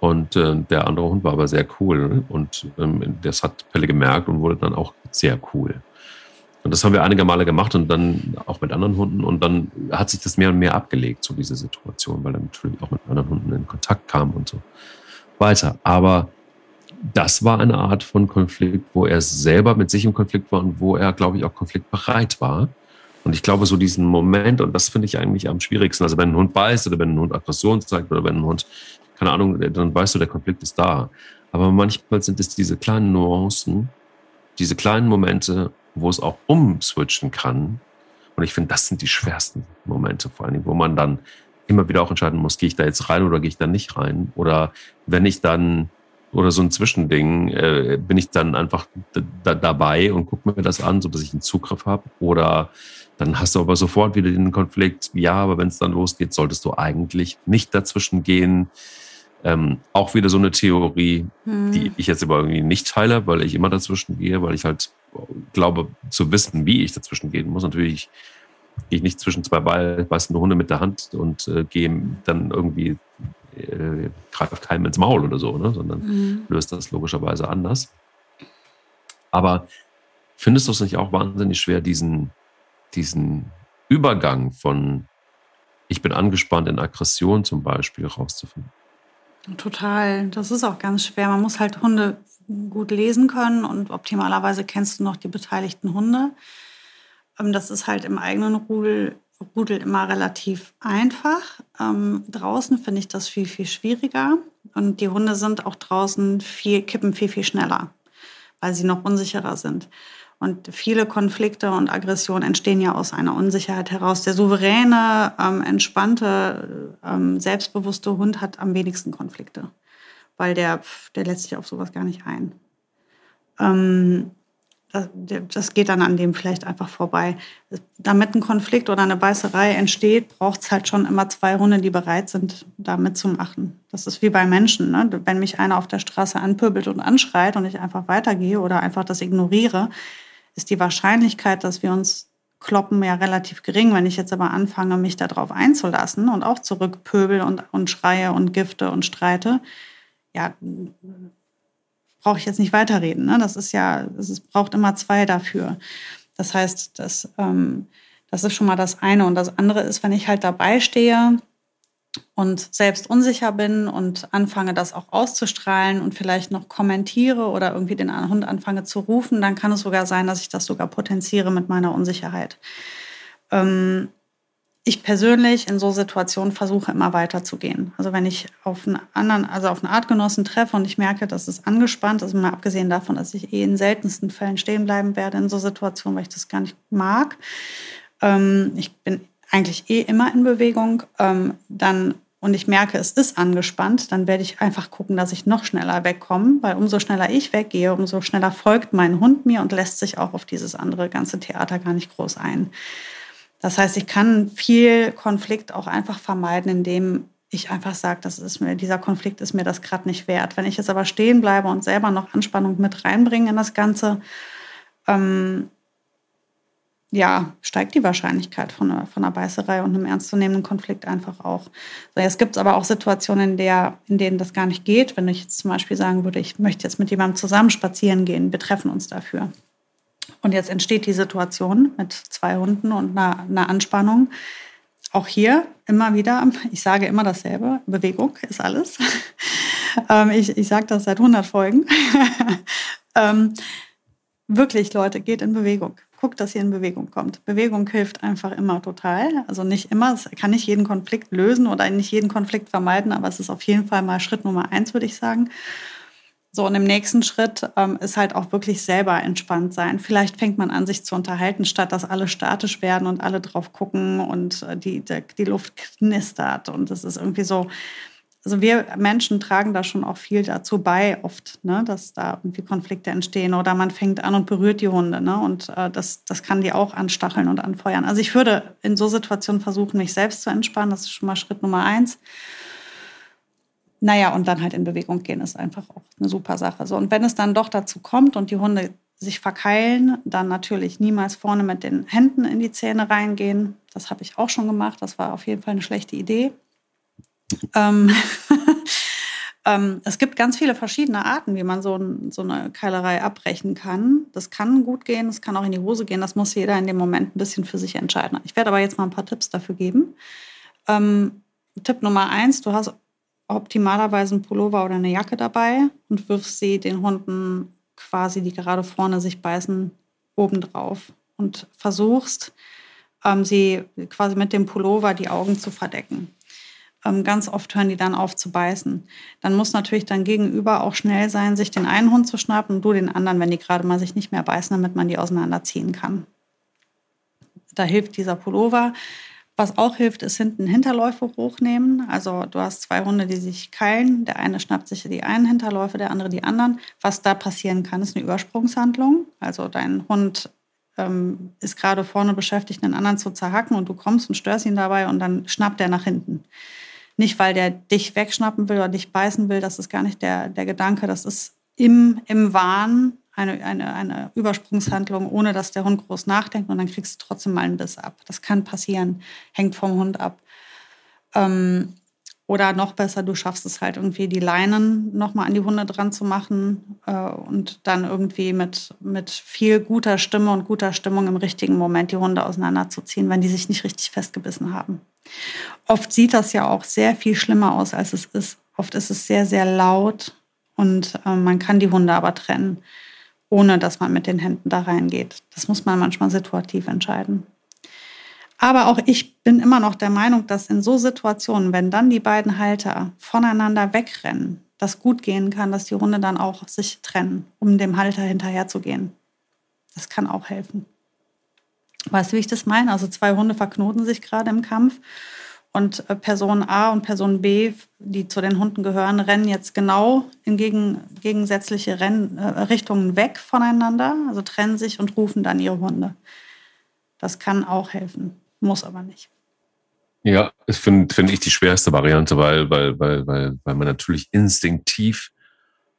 Und äh, der andere Hund war aber sehr cool. Und ähm, das hat Pelle gemerkt und wurde dann auch sehr cool. Und das haben wir einige Male gemacht und dann auch mit anderen Hunden. Und dann hat sich das mehr und mehr abgelegt, so diese Situation, weil er natürlich auch mit anderen Hunden in Kontakt kam und so weiter. Aber das war eine Art von Konflikt, wo er selber mit sich im Konflikt war und wo er, glaube ich, auch konfliktbereit war. Und ich glaube, so diesen Moment, und das finde ich eigentlich am schwierigsten, also wenn ein Hund beißt oder wenn ein Hund Aggression zeigt oder wenn ein Hund keine Ahnung, dann weißt du, der Konflikt ist da. Aber manchmal sind es diese kleinen Nuancen, diese kleinen Momente, wo es auch umswitchen kann. Und ich finde, das sind die schwersten Momente, vor allen Dingen, wo man dann immer wieder auch entscheiden muss, gehe ich da jetzt rein oder gehe ich da nicht rein? Oder wenn ich dann, oder so ein Zwischending, äh, bin ich dann einfach dabei und gucke mir das an, so dass ich einen Zugriff habe? Oder dann hast du aber sofort wieder den Konflikt, ja, aber wenn es dann losgeht, solltest du eigentlich nicht dazwischen gehen. Ähm, auch wieder so eine Theorie, hm. die ich jetzt aber irgendwie nicht teile, weil ich immer dazwischen gehe, weil ich halt glaube zu wissen, wie ich dazwischen gehen muss. Natürlich gehe ich nicht zwischen zwei beißende Hunde mit der Hand und äh, gehe dann irgendwie, äh, greife keinem ins Maul oder so, ne? sondern hm. löst das logischerweise anders. Aber findest du es nicht auch wahnsinnig schwer, diesen, diesen Übergang von ich bin angespannt in Aggression zum Beispiel rauszufinden? Total. Das ist auch ganz schwer. Man muss halt Hunde gut lesen können und optimalerweise kennst du noch die beteiligten Hunde. Ähm, das ist halt im eigenen Rudel, Rudel immer relativ einfach. Ähm, draußen finde ich das viel, viel schwieriger. Und die Hunde sind auch draußen viel, kippen viel, viel schneller, weil sie noch unsicherer sind. Und viele Konflikte und Aggressionen entstehen ja aus einer Unsicherheit heraus. Der souveräne, ähm, entspannte, ähm, selbstbewusste Hund hat am wenigsten Konflikte, weil der, der lässt sich auf sowas gar nicht ein. Ähm, das, das, geht dann an dem vielleicht einfach vorbei. Damit ein Konflikt oder eine Beißerei entsteht, braucht es halt schon immer zwei Hunde, die bereit sind, da mitzumachen. Das ist wie bei Menschen. Ne? Wenn mich einer auf der Straße anpöbelt und anschreit und ich einfach weitergehe oder einfach das ignoriere, ist die Wahrscheinlichkeit, dass wir uns kloppen, ja relativ gering. Wenn ich jetzt aber anfange, mich darauf einzulassen und auch zurückpöbel und, und schreie und gifte und streite, ja, brauche ich jetzt nicht weiterreden. Ne? Das ist ja, es braucht immer zwei dafür. Das heißt, das, ähm, das ist schon mal das eine. Und das andere ist, wenn ich halt dabei stehe und selbst unsicher bin und anfange, das auch auszustrahlen und vielleicht noch kommentiere oder irgendwie den Hund anfange zu rufen, dann kann es sogar sein, dass ich das sogar potenziere mit meiner Unsicherheit. Ähm, ich persönlich in so Situationen versuche immer weiterzugehen. Also wenn ich auf einen anderen, also auf einen Artgenossen treffe und ich merke, dass es angespannt ist, mal abgesehen davon, dass ich eh in seltensten Fällen stehen bleiben werde in so Situationen, weil ich das gar nicht mag. Ähm, ich bin eigentlich eh immer in Bewegung. Ähm, dann und ich merke, es ist angespannt, dann werde ich einfach gucken, dass ich noch schneller wegkomme, weil umso schneller ich weggehe, umso schneller folgt mein Hund mir und lässt sich auch auf dieses andere ganze Theater gar nicht groß ein. Das heißt, ich kann viel Konflikt auch einfach vermeiden, indem ich einfach sage, das ist mir, dieser Konflikt ist mir das gerade nicht wert. Wenn ich jetzt aber stehen bleibe und selber noch Anspannung mit reinbringe in das Ganze, ähm, ja, steigt die Wahrscheinlichkeit von einer, von einer Beißerei und einem ernstzunehmenden Konflikt einfach auch. Es gibt aber auch Situationen, in, der, in denen das gar nicht geht. Wenn ich jetzt zum Beispiel sagen würde, ich möchte jetzt mit jemandem zusammen spazieren gehen, wir treffen uns dafür. Und jetzt entsteht die Situation mit zwei Hunden und einer, einer Anspannung. Auch hier immer wieder, ich sage immer dasselbe, Bewegung ist alles. ähm, ich ich sage das seit 100 Folgen. ähm, wirklich, Leute, geht in Bewegung. Guckt, dass ihr in Bewegung kommt. Bewegung hilft einfach immer total. Also nicht immer, es kann nicht jeden Konflikt lösen oder nicht jeden Konflikt vermeiden, aber es ist auf jeden Fall mal Schritt Nummer eins, würde ich sagen. So, und im nächsten Schritt ähm, ist halt auch wirklich selber entspannt sein. Vielleicht fängt man an, sich zu unterhalten, statt dass alle statisch werden und alle drauf gucken und äh, die, die, die Luft knistert. Und es ist irgendwie so, also wir Menschen tragen da schon auch viel dazu bei, oft, ne, dass da irgendwie Konflikte entstehen oder man fängt an und berührt die Hunde. Ne, und äh, das, das kann die auch anstacheln und anfeuern. Also ich würde in so Situationen versuchen, mich selbst zu entspannen. Das ist schon mal Schritt Nummer eins. Naja, und dann halt in Bewegung gehen ist einfach auch eine super Sache. So, und wenn es dann doch dazu kommt und die Hunde sich verkeilen, dann natürlich niemals vorne mit den Händen in die Zähne reingehen. Das habe ich auch schon gemacht. Das war auf jeden Fall eine schlechte Idee. Ähm, ähm, es gibt ganz viele verschiedene Arten, wie man so, so, eine Keilerei abbrechen kann. Das kann gut gehen, das kann auch in die Hose gehen. Das muss jeder in dem Moment ein bisschen für sich entscheiden. Ich werde aber jetzt mal ein paar Tipps dafür geben. Ähm, Tipp Nummer eins, du hast optimalerweise ein Pullover oder eine Jacke dabei und wirfst sie den Hunden quasi, die gerade vorne sich beißen, obendrauf und versuchst, ähm, sie quasi mit dem Pullover die Augen zu verdecken. Ähm, ganz oft hören die dann auf zu beißen. Dann muss natürlich dein Gegenüber auch schnell sein, sich den einen Hund zu schnappen und du den anderen, wenn die gerade mal sich nicht mehr beißen, damit man die auseinanderziehen kann. Da hilft dieser Pullover. Was auch hilft, ist hinten Hinterläufe hochnehmen. Also du hast zwei Hunde, die sich keilen. Der eine schnappt sich die einen Hinterläufe, der andere die anderen. Was da passieren kann, ist eine Übersprungshandlung. Also dein Hund ähm, ist gerade vorne beschäftigt, einen anderen zu zerhacken und du kommst und störst ihn dabei und dann schnappt er nach hinten. Nicht, weil der dich wegschnappen will oder dich beißen will, das ist gar nicht der, der Gedanke. Das ist im, im Wahn eine, eine, eine Übersprungshandlung, ohne dass der Hund groß nachdenkt und dann kriegst du trotzdem mal einen Biss ab. Das kann passieren, hängt vom Hund ab. Ähm, oder noch besser, du schaffst es halt irgendwie, die Leinen nochmal an die Hunde dran zu machen äh, und dann irgendwie mit, mit viel guter Stimme und guter Stimmung im richtigen Moment die Hunde auseinanderzuziehen, wenn die sich nicht richtig festgebissen haben. Oft sieht das ja auch sehr viel schlimmer aus, als es ist. Oft ist es sehr, sehr laut und äh, man kann die Hunde aber trennen ohne dass man mit den Händen da reingeht. Das muss man manchmal situativ entscheiden. Aber auch ich bin immer noch der Meinung, dass in so Situationen, wenn dann die beiden Halter voneinander wegrennen, das gut gehen kann, dass die Hunde dann auch sich trennen, um dem Halter hinterherzugehen. Das kann auch helfen. Weißt du, wie ich das meine? Also zwei Hunde verknoten sich gerade im Kampf und äh, Person A und Person B, die zu den Hunden gehören, rennen jetzt genau in gegen, gegensätzliche Renn, äh, Richtungen weg voneinander, also trennen sich und rufen dann ihre Hunde. Das kann auch helfen, muss aber nicht. Ja, das finde find ich die schwerste Variante, weil, weil, weil, weil, weil man natürlich instinktiv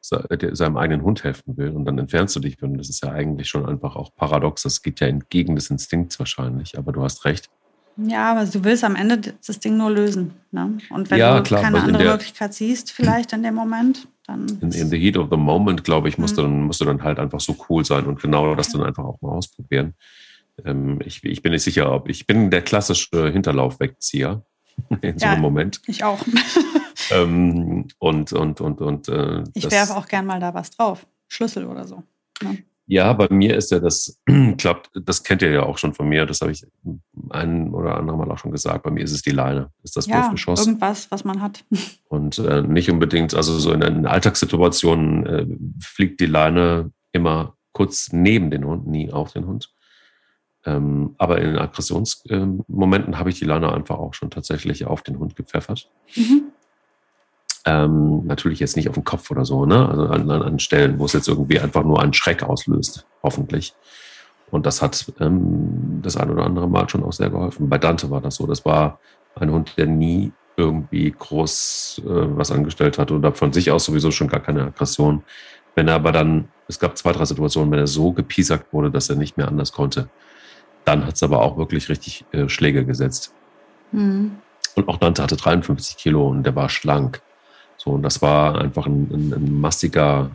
seinem eigenen Hund helfen will und dann entfernst du dich. Und das ist ja eigentlich schon einfach auch paradox. Das geht ja entgegen des Instinkts wahrscheinlich, aber du hast recht. Ja, aber du willst am Ende das Ding nur lösen. Ne? Und wenn ja, du klar, keine andere der, Möglichkeit siehst, vielleicht in dem Moment, dann. In, in the heat of the moment, glaube ich, musst, mhm. du dann, musst du dann halt einfach so cool sein und genau das dann einfach auch mal ausprobieren. Ähm, ich, ich bin nicht sicher, ob ich bin der klassische Hinterlaufwegzieher. in so ja, einem Moment. Ich auch. ähm, und und und und. Äh, ich werfe auch gern mal da was drauf, Schlüssel oder so. Ja. Ne? Ja, bei mir ist ja das, klappt, das kennt ihr ja auch schon von mir, das habe ich ein oder andere Mal auch schon gesagt. Bei mir ist es die Leine, ist das ja, Wurfgeschoss. Irgendwas, was man hat. Und äh, nicht unbedingt, also so in, in Alltagssituationen äh, fliegt die Leine immer kurz neben den Hund, nie auf den Hund. Ähm, aber in Aggressionsmomenten äh, habe ich die Leine einfach auch schon tatsächlich auf den Hund gepfeffert. Mhm. Ähm, natürlich jetzt nicht auf den Kopf oder so, ne? Also an, an Stellen, wo es jetzt irgendwie einfach nur einen Schreck auslöst, hoffentlich. Und das hat ähm, das ein oder andere Mal schon auch sehr geholfen. Bei Dante war das so. Das war ein Hund, der nie irgendwie groß äh, was angestellt hat oder von sich aus sowieso schon gar keine Aggression. Wenn er aber dann, es gab zwei, drei Situationen, wenn er so gepiesackt wurde, dass er nicht mehr anders konnte, dann hat es aber auch wirklich richtig äh, Schläge gesetzt. Mhm. Und auch Dante hatte 53 Kilo und der war schlank. So, und das war einfach ein, ein, ein massiger,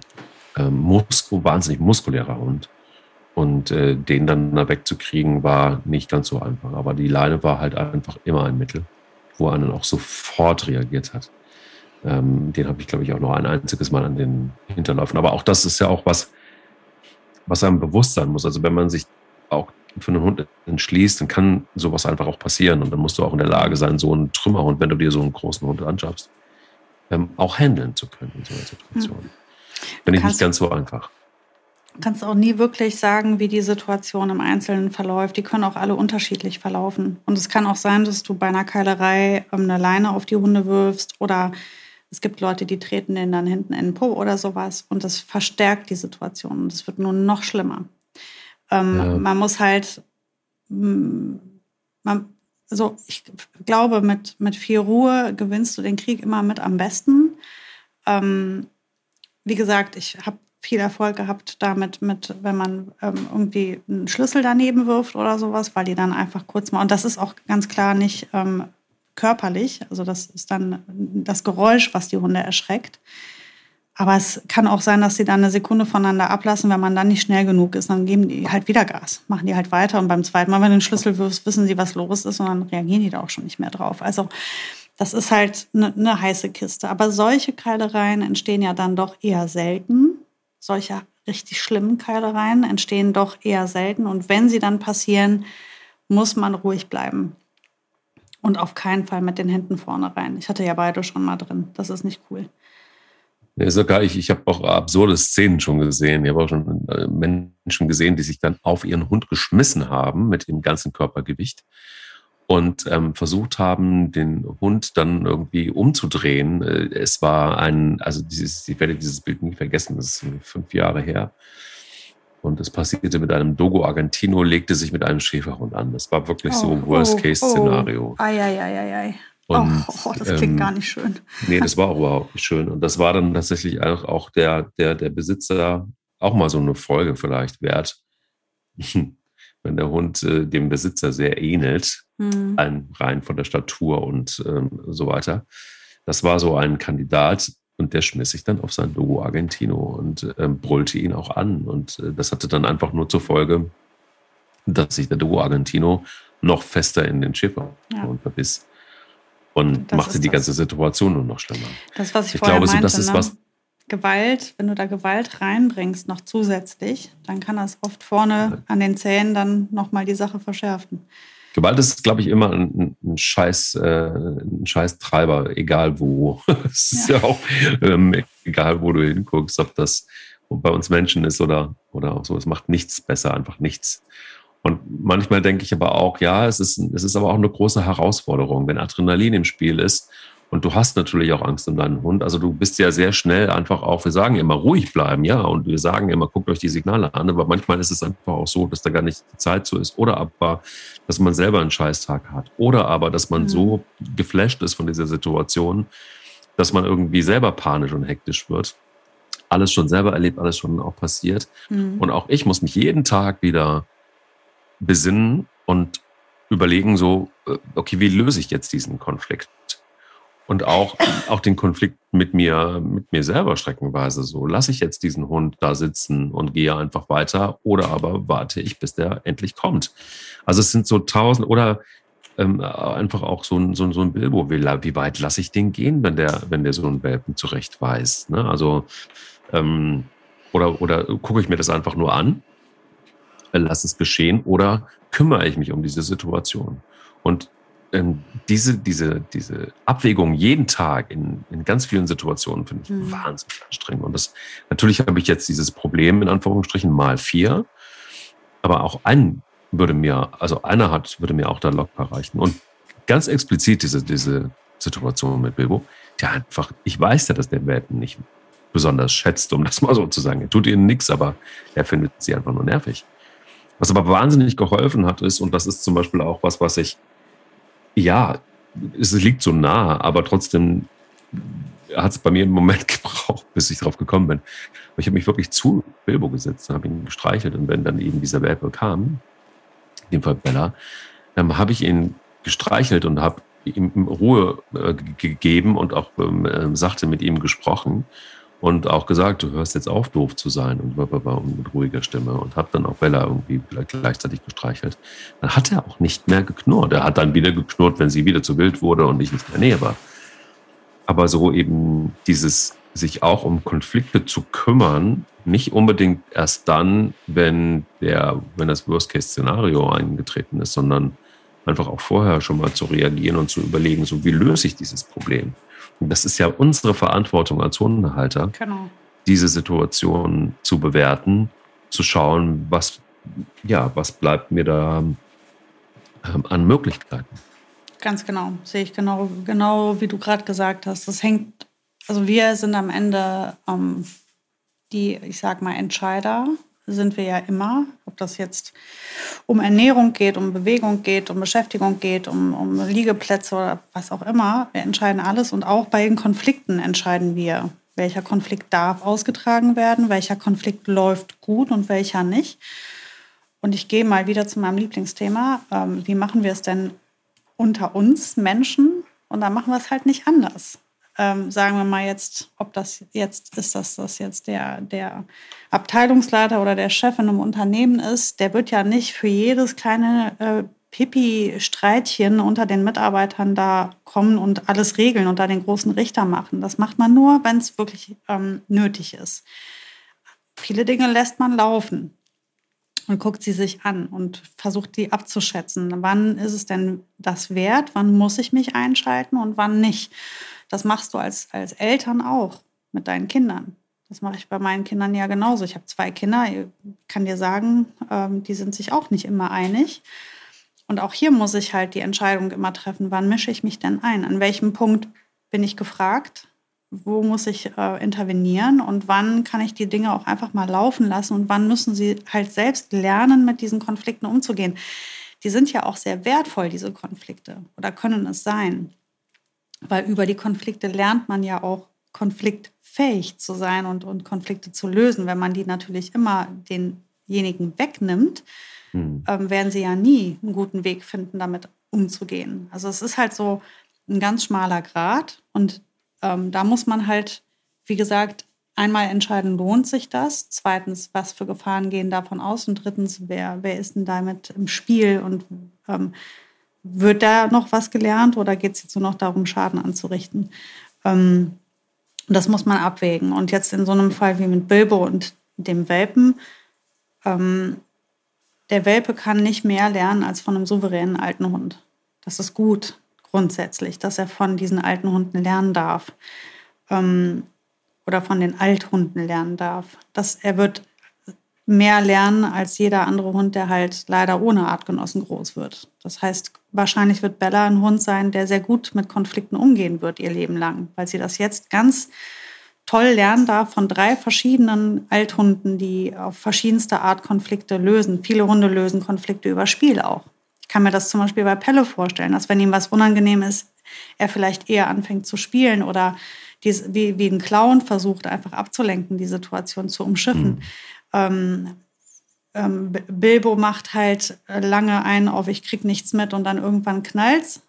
äh, Musko, wahnsinnig muskulärer Hund. Und äh, den dann da wegzukriegen, war nicht ganz so einfach. Aber die Leine war halt einfach immer ein Mittel, wo er dann auch sofort reagiert hat. Ähm, den habe ich, glaube ich, auch noch ein einziges Mal an den Hinterläufen. Aber auch das ist ja auch was, was einem bewusst sein muss. Also wenn man sich auch für einen Hund entschließt, dann kann sowas einfach auch passieren. Und dann musst du auch in der Lage sein, so einen Trümmerhund, wenn du dir so einen großen Hund anschaffst, ähm, auch handeln zu können in so einer Situation. Hm. Finde ich nicht ganz so einfach. Du kannst auch nie wirklich sagen, wie die Situation im Einzelnen verläuft. Die können auch alle unterschiedlich verlaufen. Und es kann auch sein, dass du bei einer Keilerei ähm, eine Leine auf die Hunde wirfst oder es gibt Leute, die treten den dann hinten in den Po oder sowas und das verstärkt die Situation und es wird nur noch schlimmer. Ähm, ja. Man muss halt, mm, man, also ich glaube, mit, mit viel Ruhe gewinnst du den Krieg immer mit am besten. Ähm, wie gesagt, ich habe viel Erfolg gehabt damit, mit, wenn man ähm, irgendwie einen Schlüssel daneben wirft oder sowas, weil die dann einfach kurz mal, und das ist auch ganz klar nicht ähm, körperlich, also das ist dann das Geräusch, was die Hunde erschreckt. Aber es kann auch sein, dass sie dann eine Sekunde voneinander ablassen. Wenn man dann nicht schnell genug ist, dann geben die halt wieder Gas, machen die halt weiter. Und beim zweiten Mal, wenn du den Schlüssel wirfst, wissen sie, was los ist und dann reagieren die da auch schon nicht mehr drauf. Also das ist halt eine, eine heiße Kiste. Aber solche Keilereien entstehen ja dann doch eher selten. Solche richtig schlimmen Keilereien entstehen doch eher selten. Und wenn sie dann passieren, muss man ruhig bleiben. Und auf keinen Fall mit den Händen vorne rein. Ich hatte ja beide schon mal drin. Das ist nicht cool. Ja, sogar ich, ich habe auch absurde Szenen schon gesehen. Ich habe auch schon äh, Menschen gesehen, die sich dann auf ihren Hund geschmissen haben mit dem ganzen Körpergewicht und ähm, versucht haben, den Hund dann irgendwie umzudrehen. Äh, es war ein, also dieses, ich werde dieses Bild nie vergessen, das ist fünf Jahre her. Und es passierte mit einem Dogo Argentino, legte sich mit einem Schäferhund an. Das war wirklich oh, so Worst-Case-Szenario. Oh, oh. Ei, ei, ei, ei. Und, oh, oh, das klingt ähm, gar nicht schön. Nee, das war auch überhaupt nicht schön. Und das war dann tatsächlich auch, auch der, der, der Besitzer auch mal so eine Folge vielleicht wert. Wenn der Hund äh, dem Besitzer sehr ähnelt, mhm. rein von der Statur und ähm, so weiter. Das war so ein Kandidat und der schmiss sich dann auf sein Logo Argentino und ähm, brüllte ihn auch an. Und äh, das hatte dann einfach nur zur Folge, dass sich der Duo Argentino noch fester in den Schiffer ja. und verbiss und das machte die ganze Situation nur noch schlimmer. Das, was ich, ich vorher glaube, meinte, so, das ist ne? was. Gewalt, wenn du da Gewalt reinbringst, noch zusätzlich, dann kann das oft vorne an den Zähnen dann nochmal die Sache verschärfen. Gewalt ist, glaube ich, immer ein, ein Scheiß, äh, ein Scheiß Treiber, egal wo. es ist ja, ja auch ähm, egal, wo du hinguckst, ob das bei uns Menschen ist oder, oder auch so. Es macht nichts besser, einfach nichts. Und manchmal denke ich aber auch, ja, es ist, es ist aber auch eine große Herausforderung, wenn Adrenalin im Spiel ist. Und du hast natürlich auch Angst um deinen Hund. Also du bist ja sehr schnell einfach auch, wir sagen immer ruhig bleiben, ja. Und wir sagen immer, guckt euch die Signale an. Aber manchmal ist es einfach auch so, dass da gar nicht die Zeit so ist. Oder aber, dass man selber einen Scheißtag hat. Oder aber, dass man mhm. so geflasht ist von dieser Situation, dass man irgendwie selber panisch und hektisch wird. Alles schon selber erlebt, alles schon auch passiert. Mhm. Und auch ich muss mich jeden Tag wieder besinnen und überlegen so, äh, okay, wie löse ich jetzt diesen Konflikt? Und auch, auch den Konflikt mit mir, mit mir selber streckenweise so. Lasse ich jetzt diesen Hund da sitzen und gehe einfach weiter oder aber warte ich, bis der endlich kommt? Also es sind so tausend oder ähm, einfach auch so ein, so, so ein Bilbo, wie, wie weit lasse ich den gehen, wenn der, wenn der so einen Welpen zurecht weiß. Ne? Also, ähm, oder, oder gucke ich mir das einfach nur an, äh, lasse es geschehen, oder kümmere ich mich um diese Situation? Und ähm, diese, diese, diese Abwägung jeden Tag in, in ganz vielen Situationen finde ich mhm. wahnsinnig anstrengend. Und das, natürlich habe ich jetzt dieses Problem in Anführungsstrichen mal vier, aber auch ein würde mir, also einer hat, würde mir auch da locker reichen. Und ganz explizit diese, diese Situation mit Bilbo, der einfach, ich weiß ja, dass der Welpen nicht besonders schätzt, um das mal so zu sagen. Er tut ihnen nichts, aber er findet sie einfach nur nervig. Was aber wahnsinnig geholfen hat, ist, und das ist zum Beispiel auch was, was ich, ja, es liegt so nah, aber trotzdem hat es bei mir einen Moment gebraucht, bis ich drauf gekommen bin. Ich habe mich wirklich zu Bilbo gesetzt, habe ihn gestreichelt und wenn dann eben dieser Welpe kam, in dem Fall Bella, ähm, habe ich ihn gestreichelt und habe ihm Ruhe äh, gegeben und auch ähm, äh, sachte mit ihm gesprochen und auch gesagt, du hörst jetzt auf, doof zu sein und, mit ruhiger Stimme und habe dann auch Bella irgendwie gleichzeitig gestreichelt. Dann hat er auch nicht mehr geknurrt. Er hat dann wieder geknurrt, wenn sie wieder zu wild wurde und ich nicht in der Nähe war. Aber so eben dieses sich auch um Konflikte zu kümmern, nicht unbedingt erst dann, wenn der, wenn das Worst-Case-Szenario eingetreten ist, sondern einfach auch vorher schon mal zu reagieren und zu überlegen, so wie löse ich dieses Problem? Das ist ja unsere Verantwortung als Hundehalter, genau. diese Situation zu bewerten, zu schauen, was, ja, was bleibt mir da ähm, an Möglichkeiten. Ganz genau, sehe ich genau, genau wie du gerade gesagt hast. Das hängt, also wir sind am Ende ähm, die, ich sag mal, Entscheider sind wir ja immer, ob das jetzt um Ernährung geht, um Bewegung geht, um Beschäftigung geht, um, um Liegeplätze oder was auch immer. Wir entscheiden alles und auch bei den Konflikten entscheiden wir, welcher Konflikt darf ausgetragen werden, welcher Konflikt läuft gut und welcher nicht. Und ich gehe mal wieder zu meinem Lieblingsthema. Ähm, wie machen wir es denn unter uns Menschen? Und da machen wir es halt nicht anders ähm, sagen wir mal jetzt, ob das jetzt ist, dass das jetzt der, der Abteilungsleiter oder der Chef in einem Unternehmen ist, der wird ja nicht für jedes kleine äh, Pipi-Streitchen unter den Mitarbeitern da kommen und alles regeln und da den großen Richter machen. Das macht man nur, wenn es wirklich ähm, nötig ist. Viele Dinge lässt man laufen und guckt sie sich an und versucht die abzuschätzen. Wann ist es denn das wert? Wann muss ich mich einschalten und wann nicht? Das machst du als, als Eltern auch mit deinen Kindern. Das mache ich bei meinen Kindern ja genauso. Ich habe zwei Kinder, ich kann dir sagen, ähm, die sind sich auch nicht immer einig. Und auch hier muss ich halt die Entscheidung immer treffen, wann mische ich mich denn ein? An welchem Punkt bin ich gefragt? Wo muss ich äh, intervenieren? Und wann kann ich die Dinge auch einfach mal laufen lassen? Und wann müssen sie halt selbst lernen, mit diesen Konflikten umzugehen? Die sind ja auch sehr wertvoll, diese Konflikte, oder können es sein weil über die Konflikte lernt man ja auch konfliktfähig zu sein und, und Konflikte zu lösen. Wenn man die natürlich immer denjenigen wegnimmt, hm. ähm, werden sie ja nie einen guten Weg finden, damit umzugehen. Also es ist halt so ein ganz schmaler Grad und ähm, da muss man halt, wie gesagt, einmal entscheiden, lohnt sich das? Zweitens, was für Gefahren gehen davon aus? Und drittens, wer, wer ist denn damit im Spiel und ähm, wird da noch was gelernt oder geht es jetzt nur noch darum, Schaden anzurichten? Ähm, das muss man abwägen. Und jetzt in so einem Fall wie mit Bilbo und dem Welpen, ähm, der Welpe kann nicht mehr lernen als von einem souveränen alten Hund. Das ist gut grundsätzlich, dass er von diesen alten Hunden lernen darf. Ähm, oder von den Althunden lernen darf. Dass er wird mehr lernen als jeder andere Hund, der halt leider ohne Artgenossen groß wird. Das heißt, wahrscheinlich wird Bella ein Hund sein, der sehr gut mit Konflikten umgehen wird ihr Leben lang, weil sie das jetzt ganz toll lernen darf von drei verschiedenen Althunden, die auf verschiedenste Art Konflikte lösen. Viele Hunde lösen Konflikte über Spiel auch. Ich kann mir das zum Beispiel bei Pelle vorstellen, dass wenn ihm was unangenehm ist, er vielleicht eher anfängt zu spielen oder dies, wie, wie ein Clown versucht, einfach abzulenken, die Situation zu umschiffen. Mhm ähm, ähm, Bilbo macht halt lange einen auf, ich krieg nichts mit und dann irgendwann knallt's.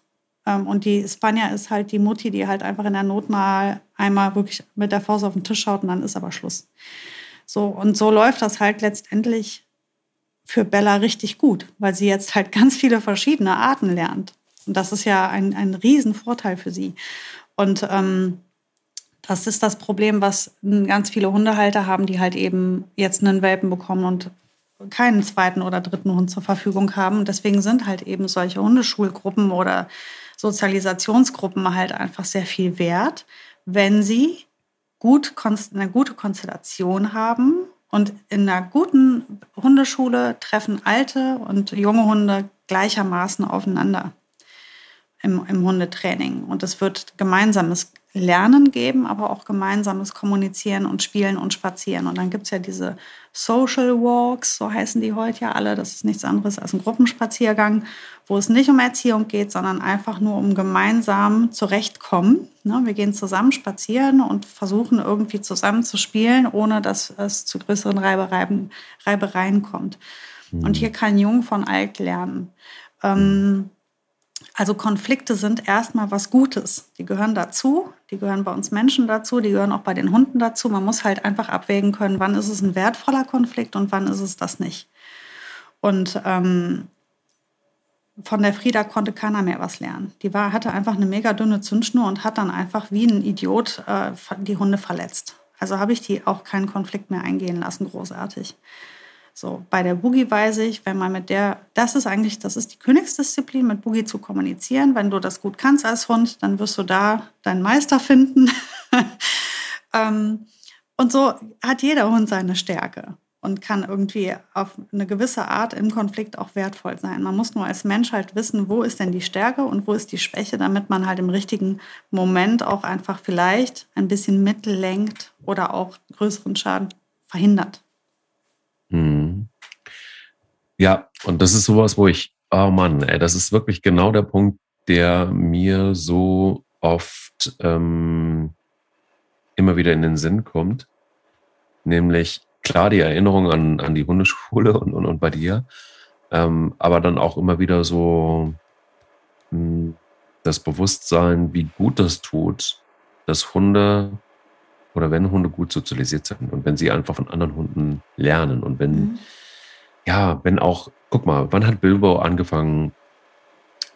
Ähm, und die Spanja ist halt die Mutti, die halt einfach in der Not mal einmal wirklich mit der Faust auf den Tisch schaut und dann ist aber Schluss. So, und so läuft das halt letztendlich für Bella richtig gut, weil sie jetzt halt ganz viele verschiedene Arten lernt Und das ist ja ein, ein Riesenvorteil für sie. Und ähm, das ist das Problem, was ganz viele Hundehalter haben, die halt eben jetzt einen Welpen bekommen und keinen zweiten oder dritten Hund zur Verfügung haben. Und deswegen sind halt eben solche Hundeschulgruppen oder Sozialisationsgruppen halt einfach sehr viel wert, wenn sie gut, eine gute Konstellation haben. Und in einer guten Hundeschule treffen alte und junge Hunde gleichermaßen aufeinander im, im Hundetraining. Und es wird gemeinsames Lernen geben, aber auch gemeinsames Kommunizieren und Spielen und Spazieren. Und dann gibt es ja diese Social Walks, so heißen die heute ja alle. Das ist nichts anderes als ein Gruppenspaziergang, wo es nicht um Erziehung geht, sondern einfach nur um gemeinsam zurechtkommen. Ne, wir gehen zusammen spazieren und versuchen irgendwie zusammen zu spielen, ohne dass es zu größeren Reibereien, kommt. Und hier kann Jung von alt lernen. Ähm, also Konflikte sind erstmal was Gutes. Die gehören dazu, die gehören bei uns Menschen dazu, die gehören auch bei den Hunden dazu. Man muss halt einfach abwägen können, wann ist es ein wertvoller Konflikt und wann ist es das nicht. Und ähm, von der Frieda konnte keiner mehr was lernen. Die war, hatte einfach eine mega dünne Zündschnur und hat dann einfach wie ein Idiot äh, die Hunde verletzt. Also habe ich die auch keinen Konflikt mehr eingehen lassen, großartig. So, bei der Boogie weiß ich, wenn man mit der, das ist eigentlich, das ist die Königsdisziplin, mit Boogie zu kommunizieren. Wenn du das gut kannst als Hund, dann wirst du da deinen Meister finden. ähm, und so hat jeder Hund seine Stärke und kann irgendwie auf eine gewisse Art im Konflikt auch wertvoll sein. Man muss nur als Mensch halt wissen, wo ist denn die Stärke und wo ist die Schwäche, damit man halt im richtigen Moment auch einfach vielleicht ein bisschen mitlenkt oder auch größeren Schaden verhindert. Mhm. Ja, und das ist sowas, wo ich, oh Mann, ey, das ist wirklich genau der Punkt, der mir so oft ähm, immer wieder in den Sinn kommt. Nämlich klar die Erinnerung an, an die Hundeschule und, und, und bei dir, ähm, aber dann auch immer wieder so mh, hm, das Bewusstsein, wie gut das tut, dass Hunde oder wenn Hunde gut sozialisiert sind und wenn sie einfach von anderen Hunden lernen und wenn, mhm. Ja, wenn auch, guck mal, wann hat Bilbo angefangen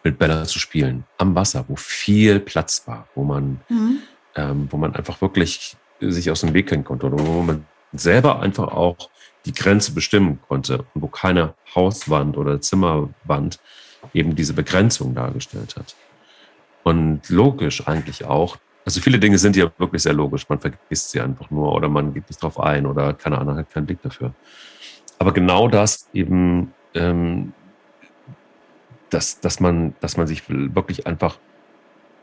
mit Bella zu spielen? Am Wasser, wo viel Platz war, wo man, mhm. ähm, wo man einfach wirklich sich aus dem Weg kennen konnte oder wo man selber einfach auch die Grenze bestimmen konnte und wo keine Hauswand oder Zimmerwand eben diese Begrenzung dargestellt hat. Und logisch eigentlich auch, also viele Dinge sind ja wirklich sehr logisch. Man vergisst sie einfach nur oder man geht nicht drauf ein oder keine Ahnung, hat keinen Blick dafür. Aber genau das eben, ähm, dass, dass, man, dass man sich wirklich einfach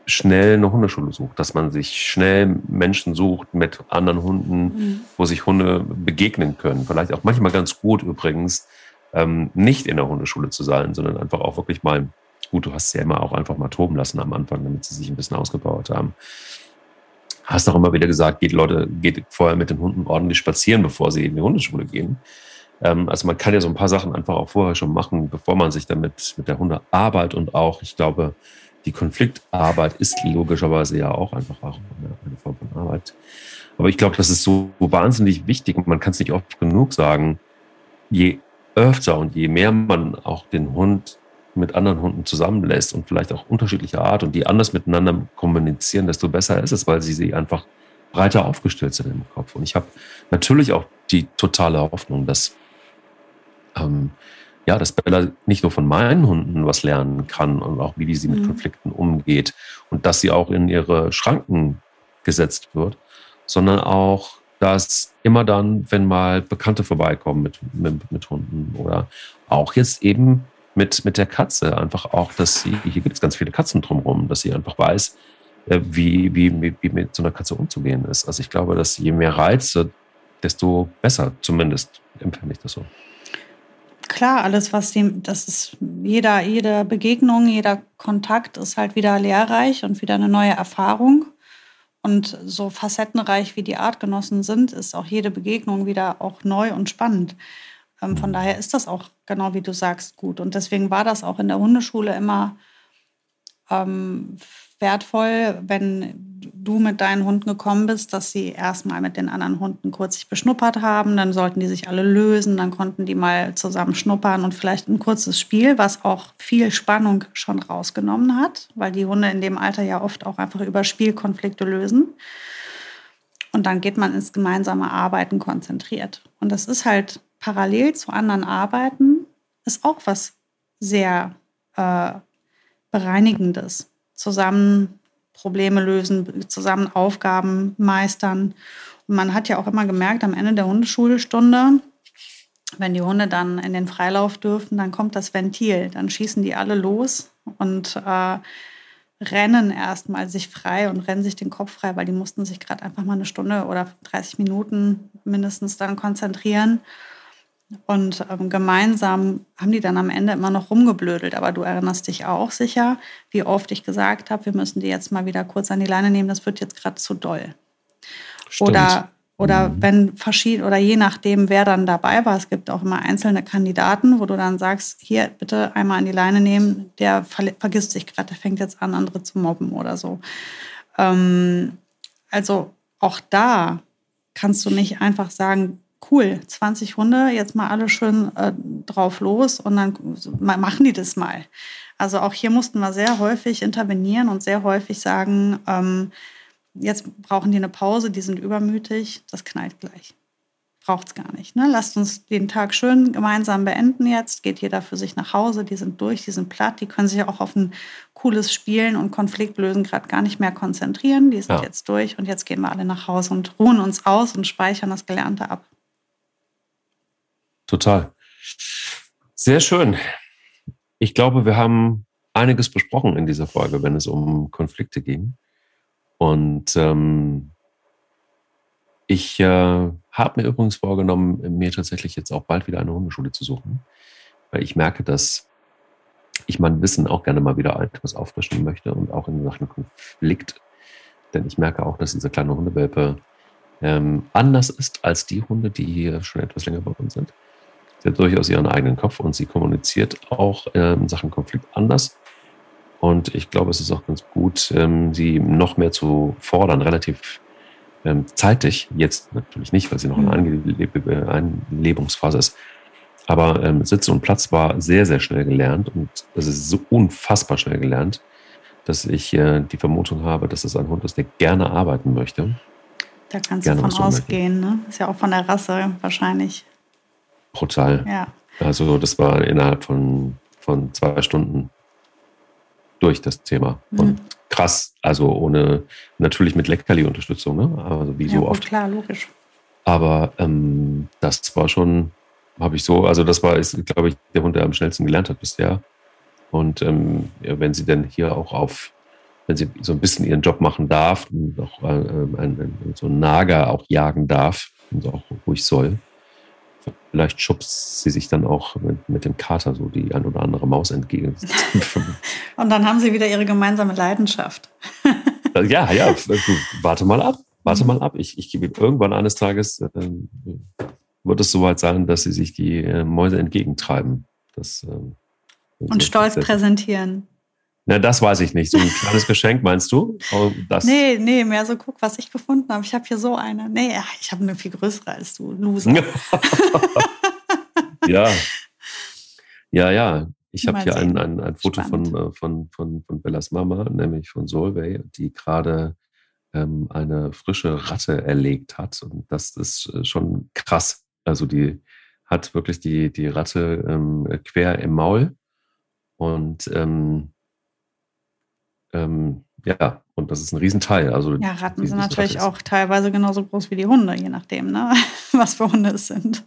schnell eine Hundeschule sucht, dass man sich schnell Menschen sucht mit anderen Hunden, mhm. wo sich Hunde begegnen können. Vielleicht auch manchmal ganz gut übrigens, ähm, nicht in der Hundeschule zu sein, sondern einfach auch wirklich mal Gut, du hast sie ja immer auch einfach mal toben lassen am Anfang, damit sie sich ein bisschen ausgebaut haben. Hast auch immer wieder gesagt, geht Leute, geht vorher mit den Hunden ordentlich spazieren, bevor sie in die Hundeschule gehen. Ähm, also man kann ja so ein paar Sachen einfach auch vorher schon machen, bevor man sich damit mit der Hundearbeit und auch, ich glaube, die Konfliktarbeit ist logischerweise ja auch einfach auch eine Form von Arbeit. Aber ich glaube, das ist so wahnsinnig wichtig und man kann es nicht oft genug sagen. Je öfter und je mehr man auch den Hund mit anderen Hunden zusammenlässt und vielleicht auch unterschiedlicher Art und die anders miteinander kommunizieren, desto besser ist es, weil sie sie einfach breiter aufgestellt sind im Kopf. Und ich habe natürlich auch die totale Hoffnung, dass, ähm, ja, dass Bella nicht nur von meinen Hunden was lernen kann und auch wie sie mit mhm. Konflikten umgeht und dass sie auch in ihre Schranken gesetzt wird, sondern auch, dass immer dann, wenn mal Bekannte vorbeikommen mit, mit, mit Hunden oder auch jetzt eben mit, mit der Katze. Einfach auch, dass sie, hier gibt es ganz viele Katzen drumherum, dass sie einfach weiß, äh, wie, wie, wie mit so einer Katze umzugehen ist. Also ich glaube, dass je mehr Reize, desto besser, zumindest empfinde ich das so. Klar, alles, was die, das ist jeder, jede Begegnung, jeder Kontakt ist halt wieder lehrreich und wieder eine neue Erfahrung. Und so facettenreich wie die Artgenossen sind, ist auch jede Begegnung wieder auch neu und spannend. Ähm, von daher ist das auch, genau wie du sagst, gut. Und deswegen war das auch in der Hundeschule immer ähm, wertvoll, wenn du mit deinen Hunden gekommen bist, dass sie erstmal mit den anderen Hunden kurz sich beschnuppert haben, dann sollten die sich alle lösen, dann konnten die mal zusammen schnuppern und vielleicht ein kurzes Spiel, was auch viel Spannung schon rausgenommen hat, weil die Hunde in dem Alter ja oft auch einfach über Spielkonflikte lösen. Und dann geht man ins gemeinsame Arbeiten konzentriert. Und das ist halt parallel zu anderen Arbeiten, ist auch was sehr äh, Bereinigendes. Zusammen Probleme lösen, zusammen Aufgaben meistern. Und man hat ja auch immer gemerkt, am Ende der Hundeschulstunde, wenn die Hunde dann in den Freilauf dürfen, dann kommt das Ventil. Dann schießen die alle los und äh, rennen erstmal sich frei und rennen sich den Kopf frei, weil die mussten sich gerade einfach mal eine Stunde oder 30 Minuten mindestens dann konzentrieren. Und ähm, gemeinsam haben die dann am Ende immer noch rumgeblödelt. Aber du erinnerst dich auch sicher, wie oft ich gesagt habe, wir müssen die jetzt mal wieder kurz an die Leine nehmen, das wird jetzt gerade zu doll. Stimmt. Oder, oder mhm. wenn verschieden, oder je nachdem, wer dann dabei war, es gibt auch immer einzelne Kandidaten, wo du dann sagst, hier bitte einmal an die Leine nehmen, der ver vergisst sich gerade, der fängt jetzt an, andere zu mobben oder so. Ähm, also auch da kannst du nicht einfach sagen, cool, 20 Hunde, jetzt mal alle schön äh, drauf los und dann machen die das mal. Also auch hier mussten wir sehr häufig intervenieren und sehr häufig sagen, ähm, jetzt brauchen die eine Pause, die sind übermütig, das knallt gleich. Braucht es gar nicht. Ne? Lasst uns den Tag schön gemeinsam beenden jetzt. Geht jeder für sich nach Hause, die sind durch, die sind platt, die können sich auch auf ein cooles Spielen und Konfliktlösen gerade gar nicht mehr konzentrieren. Die sind ja. jetzt durch und jetzt gehen wir alle nach Hause und ruhen uns aus und speichern das Gelernte ab. Total. Sehr schön. Ich glaube, wir haben einiges besprochen in dieser Folge, wenn es um Konflikte ging. Und ähm, ich äh, habe mir übrigens vorgenommen, mir tatsächlich jetzt auch bald wieder eine Hundeschule zu suchen, weil ich merke, dass ich mein Wissen auch gerne mal wieder etwas auffrischen möchte und auch in Sachen Konflikt. Denn ich merke auch, dass dieser kleine Hundewelpe ähm, anders ist als die Hunde, die hier schon etwas länger bei uns sind. Sie hat durchaus ihren eigenen Kopf und sie kommuniziert auch ähm, in Sachen Konflikt anders. Und ich glaube, es ist auch ganz gut, ähm, sie noch mehr zu fordern, relativ ähm, zeitig. Jetzt natürlich nicht, weil sie noch in einer mhm. Einlebungsphase ist. Aber Sitzen und Platz war sehr, sehr schnell gelernt und es ist so unfassbar schnell gelernt, dass ich äh, die Vermutung habe, dass es ein Hund ist, der gerne arbeiten möchte. Da kannst gerne du von ausgehen, ne? Ist ja auch von der Rasse wahrscheinlich brutal. Ja. Also das war innerhalb von, von zwei Stunden durch das Thema. Mhm. Und krass, also ohne, natürlich mit Leckerli-Unterstützung, ne? Also wie ja, so gut, oft. klar, logisch. Aber ähm, das war schon, habe ich so, also das war, ist, glaube ich, der Hund, der am schnellsten gelernt hat bisher. Und ähm, wenn sie denn hier auch auf, wenn sie so ein bisschen ihren Job machen darf und auch äh, ein, ein, so einen Nager auch jagen darf und auch ruhig soll, Vielleicht schubst sie sich dann auch mit, mit, dem Kater so die ein oder andere Maus entgegen. Und dann haben sie wieder ihre gemeinsame Leidenschaft. ja, ja, warte mal ab. Warte mal ab. Ich, ich gebe irgendwann eines Tages äh, wird es soweit sein, dass sie sich die äh, Mäuse entgegentreiben. Das, äh, und stolz präsentieren. Na, das weiß ich nicht. So ein kleines Geschenk, meinst du? Oh, das nee, nee, mehr so, guck, was ich gefunden habe. Ich habe hier so eine. Nee, ich habe eine viel größere als du, Loser. ja. Ja, ja. Ich habe hier ein, ein, ein Foto von, äh, von, von, von Bellas Mama, nämlich von Solveig, die gerade ähm, eine frische Ratte erlegt hat. Und das ist äh, schon krass. Also die hat wirklich die, die Ratte ähm, quer im Maul. Und ähm, ähm, ja, und das ist ein Riesenteil. Also ja, Ratten sind natürlich auch teilweise genauso groß wie die Hunde, je nachdem, ne? was für Hunde es sind.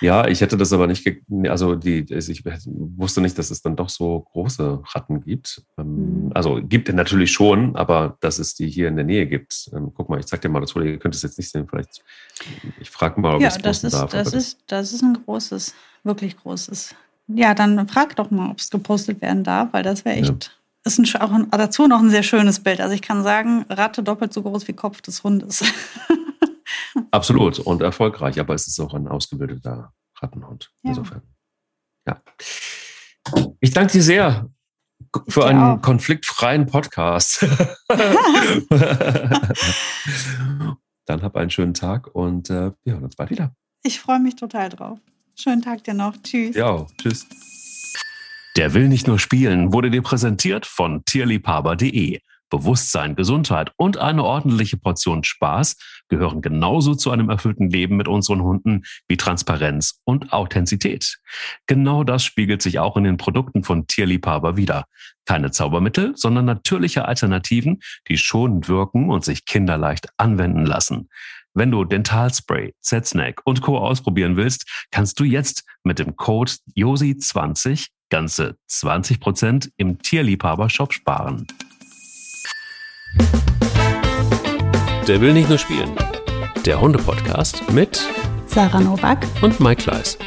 Ja, ich hätte das aber nicht, also die, ich wusste nicht, dass es dann doch so große Ratten gibt. Ähm, mhm. Also gibt es natürlich schon, aber dass es die hier in der Nähe gibt. Ähm, guck mal, ich zeig dir mal das Foto, ihr könnt es jetzt nicht sehen, vielleicht. Ich frage mal, ob ja, ich es das ist, darf. Das ist, das ist ein großes, wirklich großes. Ja, dann frag doch mal, ob es gepostet werden darf, weil das wäre echt. Ja ist ein, auch ein, dazu noch ein sehr schönes Bild. Also ich kann sagen, Ratte doppelt so groß wie Kopf des Hundes. Absolut und erfolgreich, aber es ist auch ein ausgebildeter Rattenhund. Ja. Insofern. Ja. Ich danke dir sehr, für einen auch. konfliktfreien Podcast. Dann hab einen schönen Tag und äh, wir hören uns bald wieder. Ich freue mich total drauf. Schönen Tag dir noch. Tschüss. Ja, tschüss. Der will nicht nur spielen, wurde dir präsentiert von tierliebhaber.de. Bewusstsein, Gesundheit und eine ordentliche Portion Spaß gehören genauso zu einem erfüllten Leben mit unseren Hunden wie Transparenz und Authentizität. Genau das spiegelt sich auch in den Produkten von Tierliebhaber wieder. Keine Zaubermittel, sondern natürliche Alternativen, die schonend wirken und sich kinderleicht anwenden lassen. Wenn du Dentalspray, Z-Snack und Co. ausprobieren willst, kannst du jetzt mit dem Code JOSI20 ganze 20% im Tierliebhaber-Shop sparen. Der will nicht nur spielen. Der Hunde-Podcast mit Sarah Novak und Mike Kleiss.